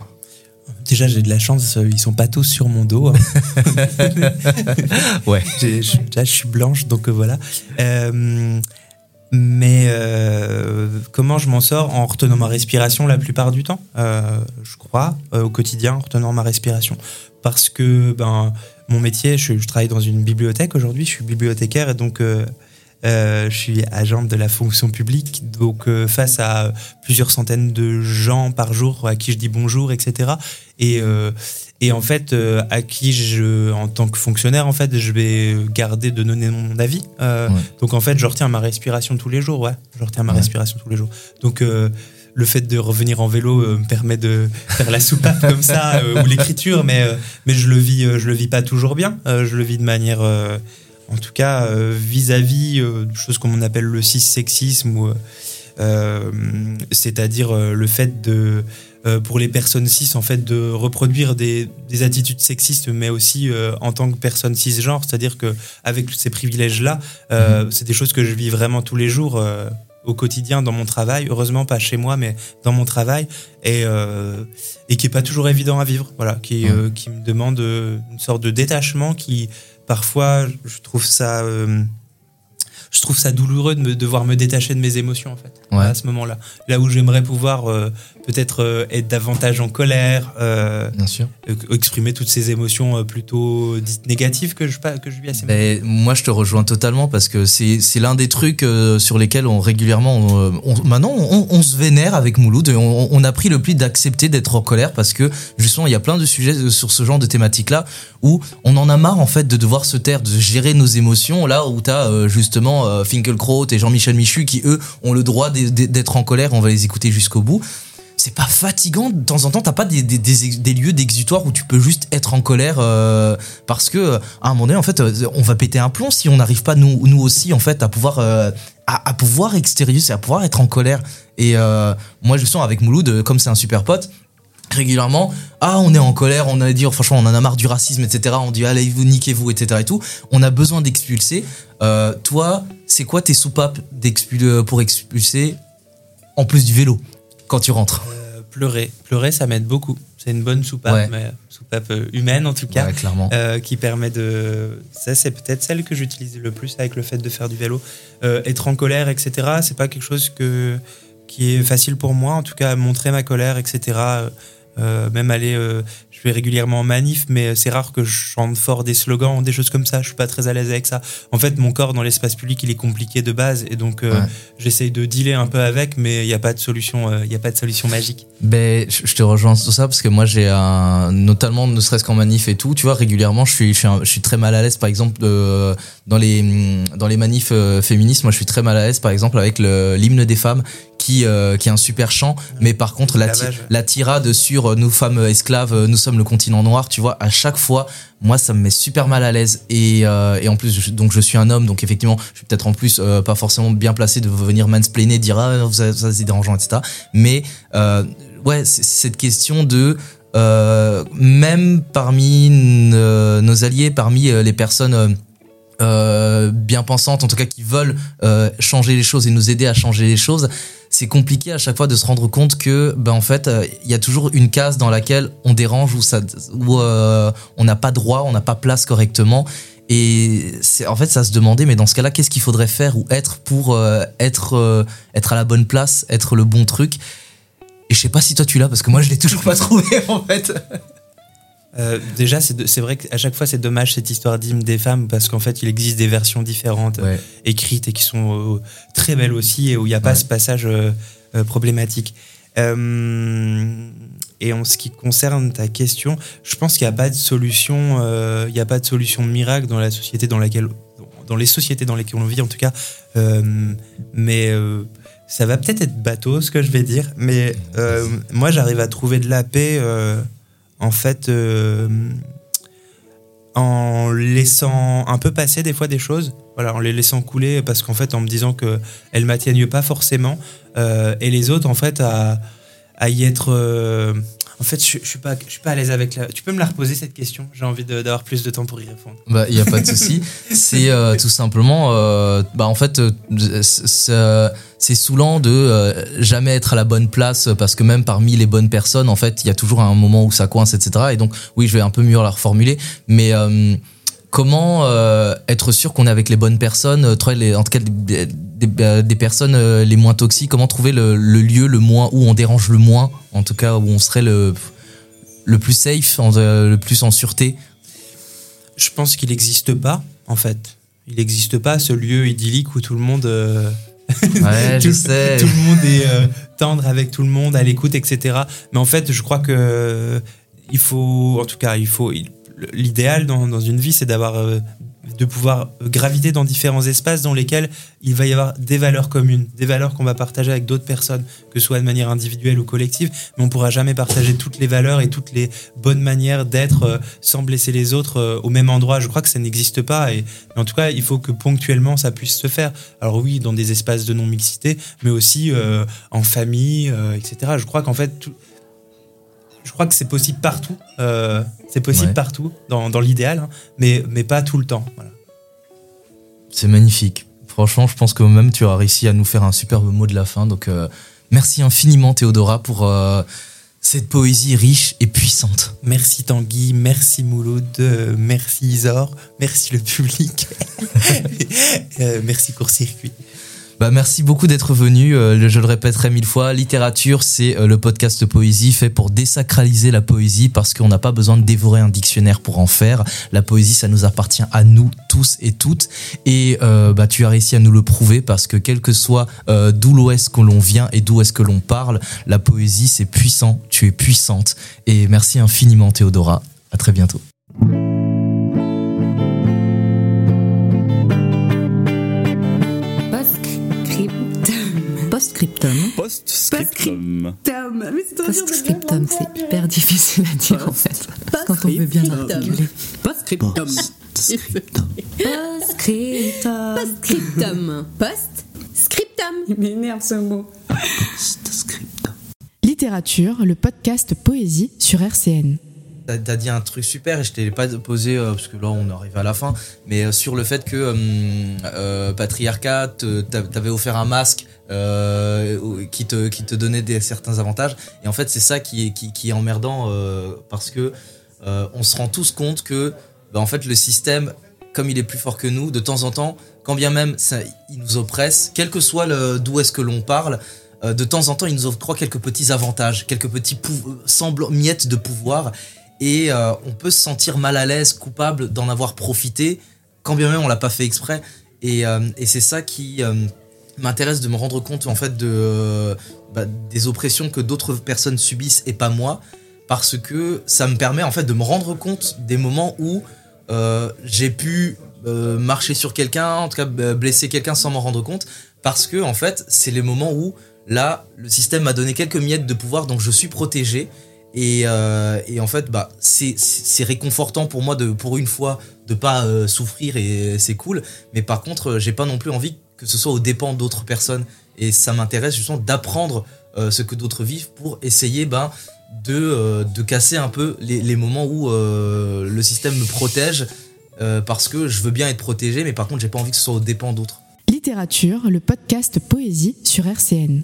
Déjà j'ai de la chance ils sont pas tous sur mon dos hein.
Ouais.
Je- Déjà, je suis blanche, donc euh, voilà. Euh, mais euh, comment je m'en sors? En retenant ma respiration la plupart du temps, euh, je crois, au quotidien, en retenant ma respiration. Parce que ben, mon métier, je, je travaille dans une bibliothèque aujourd'hui, je suis bibliothécaire et donc euh, je suis agent de la fonction publique. Donc euh, face à plusieurs centaines de gens par jour à qui je dis bonjour, etc. Et, euh, et en fait, à qui je, en tant que fonctionnaire, en fait, je vais garder de donner mon avis. Donc en fait, je retiens ma respiration tous les jours. Ouais, je retiens ma respiration tous les jours. Donc le fait de revenir en vélo euh, me permet de faire la soupape comme ça euh, ou l'écriture, mais euh, mais je le vis, je le vis pas toujours bien. Je le vis de manière, en tout cas, euh, vis-à-vis euh, de choses qu'on appelle le cis-sexisme ou euh, euh, c'est-à-dire le fait de euh, pour les personnes cis en fait de reproduire des, des attitudes sexistes mais aussi euh, en tant que personne cisgenre c'est-à-dire que avec ces privilèges là c'est des choses que je vis vraiment tous les jours au quotidien dans mon travail. Heureusement pas chez moi mais dans mon travail. Et et qui est pas toujours évident à vivre. Voilà qui qui me demande une sorte de détachement qui parfois je trouve ça euh, je trouve ça douloureux de me, devoir me détacher de mes émotions en fait
Ouais.
à ce moment-là. Là où j'aimerais pouvoir euh, peut-être euh, être davantage en colère, euh,
Bien sûr.
euh, exprimer toutes ces émotions plutôt dites négatives que je que je vis moments.
Ben, moi, je te rejoins totalement parce que c'est c'est l'un des trucs sur lesquels on régulièrement, on, on- maintenant, on, on se vénère avec Mouloud. et On, a pris le pli d'accepter d'être en colère parce que justement, il y a plein de sujets sur ce genre de thématique-là où on en a marre en fait de devoir se taire, de gérer nos émotions. Là où t'as euh, justement Finkelkraut et Jean-Michel Michu qui eux ont le droit d'être en colère. On va les écouter jusqu'au bout. C'est pas fatigant de temps en temps. T'as pas des, des, lieux d'exutoire où tu peux juste être en colère euh, parce que euh, à un moment donné, en fait, euh, on va péter un plomb si on n'arrive pas nous, nous aussi en fait à pouvoir euh, à, à pouvoir à pouvoir être en colère. Et moi, justement, avec Mouloud, comme c'est un super pote, régulièrement, ah, on est en colère, on a dit, franchement, on en a marre du racisme, etc. On dit, allez, vous niquez-vous, etc. et tout. On a besoin d'expulser. Toi, c'est quoi tes soupapes d'expul- pour expulser en plus du vélo? Quand tu rentres
Euh, pleurer, pleurer, ça m'aide beaucoup. C'est une bonne soupape,
Ouais.
mais soupape euh, humaine en tout cas.
Ouais, clairement.
euh, qui permet de. Ça, c'est peut-être celle que j'utilise le plus avec le fait de faire du vélo. Euh, être en colère, etc., c'est pas quelque chose que, qui est facile pour moi. En tout cas, montrer ma colère, etc. euh, même aller. Euh, je vais régulièrement en manif, mais c'est rare que je chante fort des slogans, des choses comme ça. Je suis pas très à l'aise avec ça. En fait, mon corps dans l'espace public, il est compliqué de base, et donc euh,
Ouais.
j'essaye de dealer un peu avec, mais il n'y a pas de solution. euh, Il y a pas de solution magique.
Ben, je te rejoins sur ça parce que moi j'ai un, notamment ne serait-ce qu'en manif et tout, tu vois, régulièrement je suis, je suis, un- je suis très mal à l'aise par exemple euh, dans les dans les manifs euh, féministes, moi je suis très mal à l'aise par exemple avec l'hymne des femmes qui euh, qui est un super chant, mais par contre la, la tirade sur euh, nous femmes esclaves, euh, nous sommes le continent noir, tu vois, à chaque fois, moi ça me met super mal à l'aise et euh, et en plus je- donc je suis un homme donc effectivement je suis peut-être en plus euh, pas forcément bien placé de venir mansplainer, dire ah vous ça c'est dérangeant etc. Mais euh, ouais, cette question de euh, même parmi nos alliés, parmi les personnes bien pensantes, en tout cas qui veulent changer les choses et nous aider à changer les choses, c'est compliqué à chaque fois de se rendre compte que, ben en fait, euh, il y a toujours une case dans laquelle on dérange ou ça, euh, on n'a pas droit, on n'a pas place correctement. Et c'est en fait ça se demandait, mais dans ce cas-là, qu'est-ce qu'il faudrait faire ou être pour euh, être être à la bonne place, être le bon truc? Et je sais pas si toi tu l'as parce que moi je l'ai toujours pas trouvé en fait.
Euh, déjà, c'est vrai qu'à chaque fois, c'est dommage cette histoire d'hymne des femmes parce qu'en fait, il existe des versions différentes euh,
Ouais.
écrites et qui sont euh, très belles aussi et où il n'y a pas
Ouais.
ce passage euh, euh, problématique. Euh, et en ce qui concerne ta question, je pense qu'il n'y a pas de solution, euh, il n'y a pas de solution miracle dans la société dans laquelle, dans les sociétés dans lesquelles on vit en tout cas. Euh, mais euh, ça va peut-être être bateau ce que je vais dire, mais euh, moi j'arrive à trouver de la paix euh, en fait euh, en laissant un peu passer des fois des choses, voilà, en les laissant couler parce qu'en fait en me disant que elles m'atteignent pas forcément euh, et les autres en fait à, à y être. En fait, je, suis pas, je suis pas à l'aise avec la. Tu peux me la reposer cette question? J'ai envie d'avoir plus de temps pour y répondre.
Bah, il y a pas de souci. C'est euh, tout simplement, euh, bah en fait, euh, c'est saoulant de jamais être à la bonne place parce que même parmi les bonnes personnes, en fait, il y a toujours un moment où ça coince, etc. Et donc, oui, je vais un peu mieux la reformuler, mais comment euh, être sûr qu'on est avec les bonnes personnes, euh, les, en tout cas des, des- des personnes euh, les moins toxiques, comment trouver le, le lieu le moins où on dérange le moins, en tout cas où on serait le le plus safe, en- euh, le plus en sûreté?
Je pense qu'il n'existe pas, en fait. Il n'existe pas ce lieu idyllique où tout le monde. euh,
Ouais, je
tout,
sais.
tout le monde est euh, tendre avec tout le monde, à l'écoute, etc. Mais en fait, je crois que euh, il faut, en tout cas, il faut. il- L'idéal dans, dans une vie, c'est d'avoir, euh, de pouvoir graviter dans différents espaces dans lesquels il va y avoir des valeurs communes, des valeurs qu'on va partager avec d'autres personnes, que ce soit de manière individuelle ou collective. Mais on pourra jamais partager toutes les valeurs et toutes les bonnes manières d'être euh, sans blesser les autres euh, au même endroit. Je crois que ça n'existe pas. Et mais en tout cas, il faut que ponctuellement ça puisse se faire. Alors oui, dans des espaces de non-mixité, mais aussi en famille, etc. Je crois qu'en fait, je crois que c'est possible partout. Euh, c'est possible
Ouais.
partout, dans, dans l'idéal, hein, mais, mais pas tout le temps. Voilà.
C'est magnifique. Franchement, je pense que même tu as réussi à nous faire un superbe mot de la fin. Donc, euh, merci infiniment, Théodora, pour euh, Cette poésie riche et puissante.
Merci Tanguy, merci Mouloud, merci Isor, merci le public, merci Court Circuit.
Bah, merci beaucoup d'être venu. Euh, je le répéterai mille fois. Littérature, c'est euh, le podcast poésie fait pour désacraliser la poésie parce qu'on n'a pas besoin de dévorer un dictionnaire pour en faire. La poésie, ça nous appartient à nous tous et toutes. Et euh, bah, tu as réussi à nous le prouver parce que quel que soit euh, d'où est-ce que l'on vient et d'où est-ce que l'on parle, la poésie, c'est puissant. Tu es puissante. Et merci infiniment, Théodora. À très bientôt.
Postscriptum.
Postscriptum.
Postscriptum. C'est Postscriptum, hyper difficile à dire en fait. Quand on veut bien l'articuler.
Postscriptum.
Postscriptum.
Postscriptum. Postscriptum.
Il m'énerve ce mot.
Littérature, le podcast Poésie sur RCN.
T'as t'as dit un truc super et je t'ai pas posé euh, parce que là on arrive à la fin, mais euh, sur le fait que euh, euh, patriarcat te- t'a- t'avait offert un masque qui te qui te donnait des certains avantages. Et en fait c'est ça qui est qui, est emmerdant parce que on se rend tous compte que bah, en fait le système comme il est plus fort que nous de temps en temps quand bien même il nous oppresse quel que soit d'où est-ce que l'on parle de temps en temps, il nous octroie quelques petits avantages, quelques petits semblants miettes de pouvoir, et euh, on peut se sentir mal à l'aise, coupable d'en avoir profité, quand bien même on l'a pas fait exprès. Et, euh, c'est ça qui euh, m'intéresse de me rendre compte en fait de bah, des oppressions que d'autres personnes subissent et pas moi, parce que ça me permet en fait de me rendre compte des moments où j'ai pu marcher sur quelqu'un, en tout cas blesser quelqu'un sans m'en rendre compte, parce que en fait c'est les moments où là le système m'a donné quelques miettes de pouvoir, donc je suis protégé. Et, euh, et en fait, bah, c'est réconfortant pour moi de, pour une fois, de pas euh, souffrir et c'est cool. Mais par contre, euh, j'ai pas non plus envie que ce soit aux dépens d'autres personnes. Et ça m'intéresse justement d'apprendre ce que d'autres vivent pour essayer ben, de, casser un peu les, moments où le système me protège parce que je veux bien être protégé, mais par contre, j'ai pas envie que ce soit aux dépens d'autres.
Littérature, le podcast Poésie sur RCN.